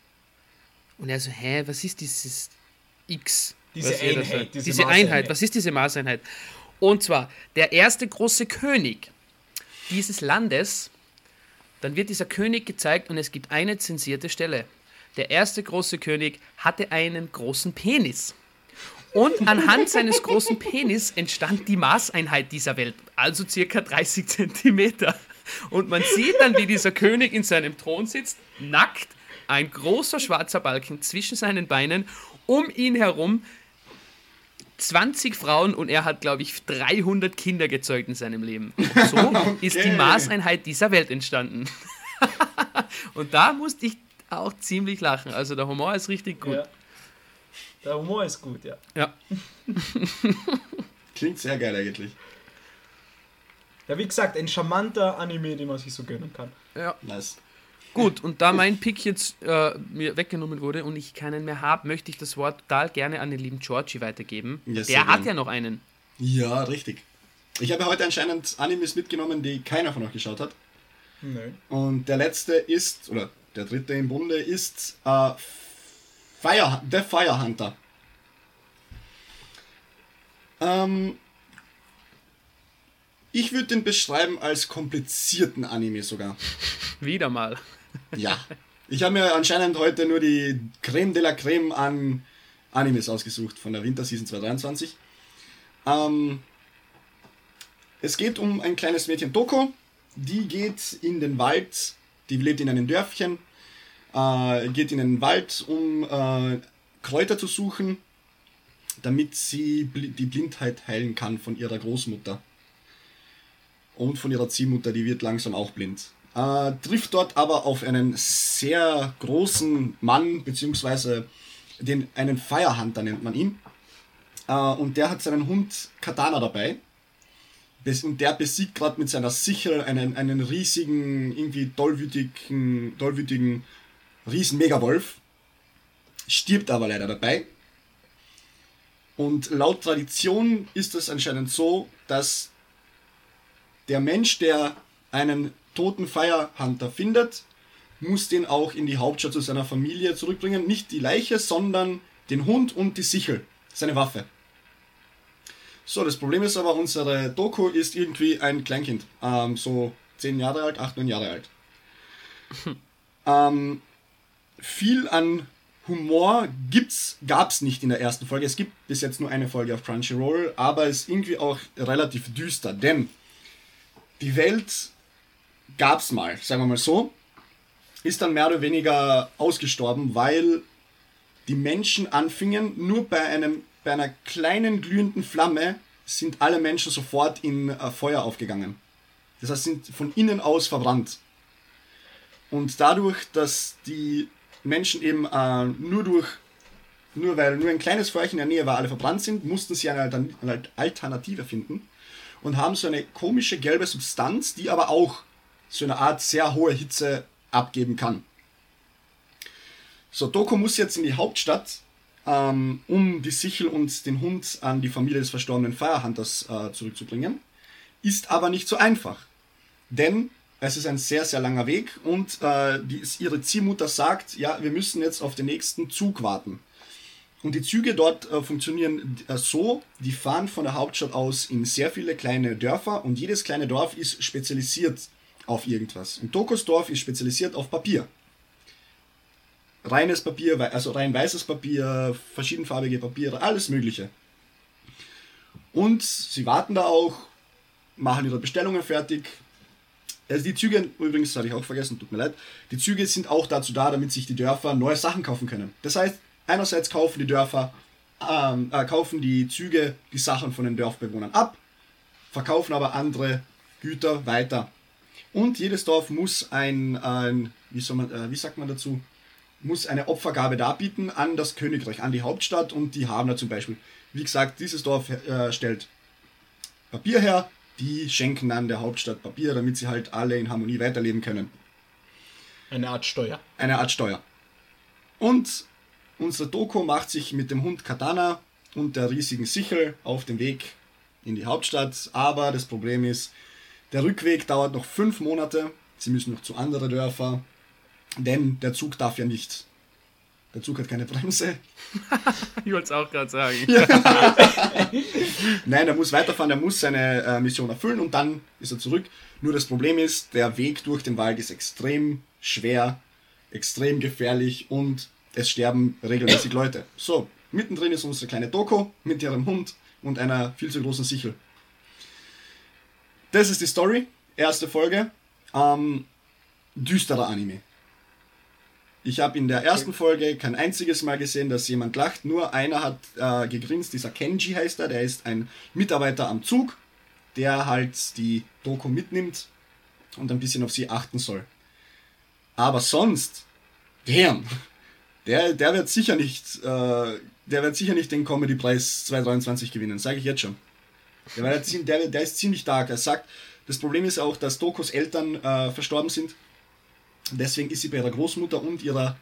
Und er so, hä, was ist dieses x? Diese Einheit. Diese, diese Einheit, was ist diese Maßeinheit? Und zwar, der erste große König dieses Landes dann wird dieser König gezeigt und es gibt eine zensierte Stelle. Der erste große König hatte einen großen Penis. Und anhand seines großen Penis entstand die Maßeinheit dieser Welt, also circa 30 Zentimeter. Und man sieht dann, wie dieser König in seinem Thron sitzt, nackt, ein großer schwarzer Balken zwischen seinen Beinen, um ihn herum 20 Frauen und er hat, glaube ich, 300 Kinder gezeugt in seinem Leben. Und so okay. ist die Maßeinheit dieser Welt entstanden. und da musste ich auch ziemlich lachen. Also der Humor ist richtig gut. Ja. Der Humor ist gut, ja. Ja. Klingt sehr geil eigentlich. Ja, wie gesagt, ein charmanter Anime, den man sich so gönnen kann. Ja. Nice. Gut, und da mein Pick jetzt äh, mir weggenommen wurde und ich keinen mehr habe, möchte ich das Wort total gerne an den lieben Georgie weitergeben. Ja, Der hat ja noch einen. Ja, richtig. Ich habe heute anscheinend Animes mitgenommen, die keiner von euch geschaut hat. Nein. Und der letzte ist, oder der dritte im Bunde ist äh, Fire, The Fire Hunter. Ähm, ich würde den beschreiben als komplizierten Anime sogar. Wieder mal. Ja. Ich habe mir anscheinend heute nur die Creme de la Creme an Animes ausgesucht von der Winterseason 2023. Ähm, es geht um ein kleines Mädchen Doko. Die geht in den Wald, die lebt in einem Dörfchen, äh, geht in den Wald, um äh, Kräuter zu suchen, damit sie die Blindheit heilen kann von ihrer Großmutter. Und von ihrer Ziehmutter, die wird langsam auch blind. Äh, trifft dort aber auf einen sehr großen Mann, beziehungsweise den, einen Firehunter nennt man ihn. Äh, und der hat seinen Hund Katana dabei. Und der besiegt gerade mit seiner Sichel einen, einen riesigen, irgendwie tollwütigen, tollwütigen riesen Megawolf. Stirbt aber leider dabei. Und laut Tradition ist es anscheinend so, dass der Mensch, der einen toten Firehunter findet, muss den auch in die Hauptstadt zu seiner Familie zurückbringen. Nicht die Leiche, sondern den Hund und die Sichel, seine Waffe. So, das Problem ist aber, unsere Doku ist irgendwie ein Kleinkind. Ähm, so 10 Jahre alt, 8, 9 Jahre alt. ähm, viel an Humor gibt's, gab's nicht in der ersten Folge. Es gibt bis jetzt nur eine Folge auf Crunchyroll, aber es ist irgendwie auch relativ düster, denn die Welt gab's mal, sagen wir mal so, ist dann mehr oder weniger ausgestorben, weil die Menschen anfingen, nur bei einem bei einer kleinen glühenden Flamme sind alle Menschen sofort in äh, Feuer aufgegangen. Das heißt, sind von innen aus verbrannt. Und dadurch, dass die Menschen eben äh, nur durch, nur weil nur ein kleines Feuerchen in der Nähe war, alle verbrannt sind, mussten sie eine Alternative finden und haben so eine komische gelbe Substanz, die aber auch so eine Art sehr hohe Hitze abgeben kann. So, Doku muss jetzt in die Hauptstadt ähm, um die Sichel und den Hund an die Familie des verstorbenen Firehunters äh, zurückzubringen. Ist aber nicht so einfach. Denn es ist ein sehr, sehr langer Weg und äh, die, ihre Ziehmutter sagt, ja, wir müssen jetzt auf den nächsten Zug warten. Und die Züge dort äh, funktionieren äh, so, die fahren von der Hauptstadt aus in sehr viele kleine Dörfer und jedes kleine Dorf ist spezialisiert auf irgendwas. Und Dokosdorf ist spezialisiert auf Papier reines Papier, also rein weißes Papier, verschiedenfarbige Papiere, alles Mögliche. Und sie warten da auch, machen ihre Bestellungen fertig. Also die Züge, übrigens, hatte ich auch vergessen, tut mir leid, die Züge sind auch dazu da, damit sich die Dörfer neue Sachen kaufen können. Das heißt, einerseits kaufen die Dörfer, ähm, äh, kaufen die Züge die Sachen von den Dorfbewohnern ab, verkaufen aber andere Güter weiter. Und jedes Dorf muss ein, ein wie, soll man, äh, wie sagt man dazu, muss eine Opfergabe darbieten an das Königreich, an die Hauptstadt und die haben da zum Beispiel, wie gesagt, dieses Dorf äh, stellt Papier her, die schenken dann der Hauptstadt Papier, damit sie halt alle in Harmonie weiterleben können. Eine Art Steuer. Eine Art Steuer. Und unsere Doku macht sich mit dem Hund Katana und der riesigen Sichel auf den Weg in die Hauptstadt, aber das Problem ist, der Rückweg dauert noch fünf Monate. Sie müssen noch zu anderen Dörfern. Denn der Zug darf ja nicht. Der Zug hat keine Bremse. ich wollte es auch gerade sagen. Nein, er muss weiterfahren, er muss seine äh, Mission erfüllen und dann ist er zurück. Nur das Problem ist, der Weg durch den Wald ist extrem schwer, extrem gefährlich und es sterben regelmäßig Leute. So, mittendrin ist unsere kleine Doku mit ihrem Hund und einer viel zu großen Sichel. Das ist die Story, erste Folge. Ähm, düsterer Anime. Ich habe in der ersten Folge kein einziges Mal gesehen, dass jemand lacht. Nur einer hat äh, gegrinst, dieser Kenji heißt er, der ist ein Mitarbeiter am Zug, der halt die Doku mitnimmt und ein bisschen auf sie achten soll. Aber sonst, damn, der, der wird sicher nicht, äh, der wird sicher nicht den Comedy-Preis 2023 gewinnen, sage ich jetzt schon. Der, der, der, ist ziemlich stark. Er sagt, das Problem ist auch, dass Dokos Eltern äh, verstorben sind Deswegen ist sie bei ihrer Großmutter und ihrer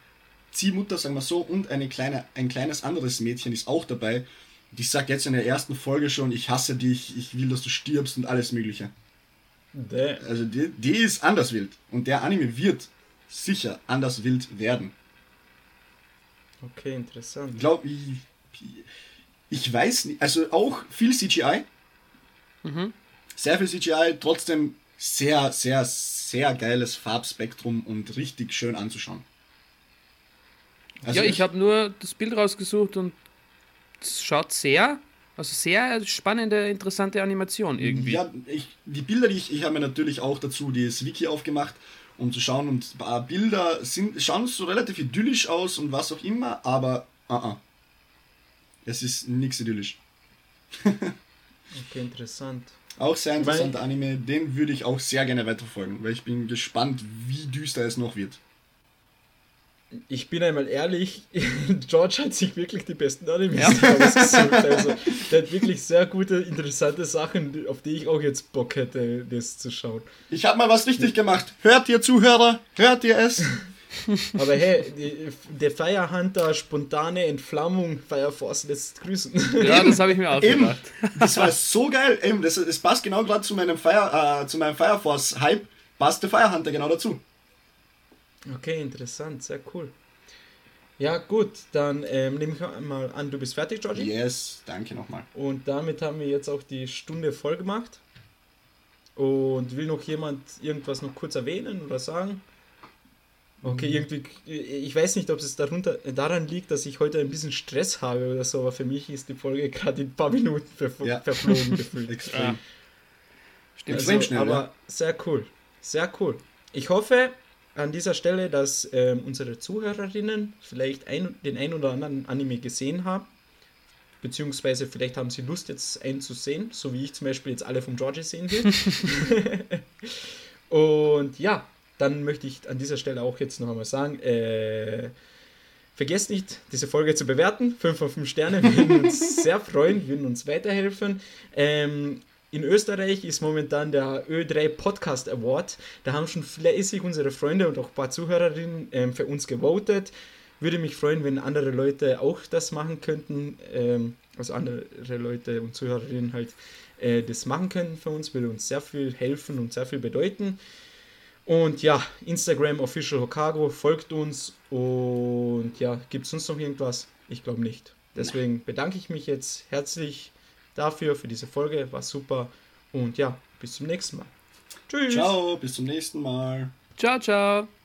Ziehmutter, sagen wir so, und eine kleine, ein kleines anderes Mädchen ist auch dabei. Die sagt jetzt in der ersten Folge schon, ich hasse dich, ich will, dass du stirbst und alles Mögliche. Also die, die ist anders wild. Und der Anime wird sicher anders wild werden. Okay, interessant. Ich glaube, ich, ich weiß nicht, also auch viel CGI. Mhm. Sehr viel CGI, trotzdem sehr, sehr, sehr geiles Farbspektrum und richtig schön anzuschauen. Also ja, ich habe nur das Bild rausgesucht und es schaut sehr, also sehr spannende, interessante Animation irgendwie. Ja, ich, die Bilder, die ich, ich habe mir natürlich auch dazu das Wiki aufgemacht, um zu schauen und ein paar Bilder sind, schauen so relativ idyllisch aus und was auch immer, aber uh -uh. es ist nichts idyllisch. okay, interessant. Auch sehr interessanter Anime, den würde ich auch sehr gerne weiterfolgen, weil ich bin gespannt, wie düster es noch wird. Ich bin einmal ehrlich, George hat sich wirklich die besten Animes ja. ausgesucht. Also, der hat wirklich sehr gute, interessante Sachen, auf die ich auch jetzt Bock hätte, das zu schauen. Ich habe mal was richtig gemacht. Hört ihr Zuhörer? Hört ihr es? Aber hey, der Fire Hunter, spontane Entflammung, Fire Force lässt grüßen. Ja, das habe ich mir auch Eben, gedacht. Das war so geil. Eben, das, das passt genau gerade zu meinem Fire, äh, zu meinem Fire Force Hype. Passt der Fire Hunter genau dazu. Okay, interessant, sehr cool. Ja, gut, dann ähm, nehme ich mal an, du bist fertig, Georgie? Yes, danke nochmal. Und damit haben wir jetzt auch die Stunde voll gemacht. Und will noch jemand irgendwas noch kurz erwähnen oder sagen? Okay, mhm. irgendwie, ich weiß nicht, ob es darunter, daran liegt, dass ich heute ein bisschen Stress habe oder so, aber für mich ist die Folge gerade in ein paar Minuten verf ja. verflogen gefühlt. Extrem. Ja. Stimmt, also, schnell, aber ja. sehr cool, sehr cool. Ich hoffe, an dieser Stelle, dass ähm, unsere Zuhörerinnen vielleicht ein, den ein oder anderen Anime gesehen haben. Beziehungsweise vielleicht haben sie Lust, jetzt einen zu sehen, so wie ich zum Beispiel jetzt alle vom Georgie sehen will. Und ja, dann möchte ich an dieser Stelle auch jetzt noch einmal sagen, äh, vergesst nicht, diese Folge zu bewerten. 5 von 5 Sterne würden uns sehr freuen, würden uns weiterhelfen. Ähm, in Österreich ist momentan der Ö3 Podcast Award. Da haben schon fleißig unsere Freunde und auch ein paar Zuhörerinnen ähm, für uns gewotet. Würde mich freuen, wenn andere Leute auch das machen könnten. Ähm, also andere Leute und Zuhörerinnen halt äh, das machen können für uns. Würde uns sehr viel helfen und sehr viel bedeuten. Und ja, Instagram Official Hokago folgt uns. Und ja, gibt es sonst noch irgendwas? Ich glaube nicht. Deswegen bedanke ich mich jetzt herzlich dafür, für diese Folge. War super. Und ja, bis zum nächsten Mal. Tschüss. Ciao, bis zum nächsten Mal. Ciao, ciao.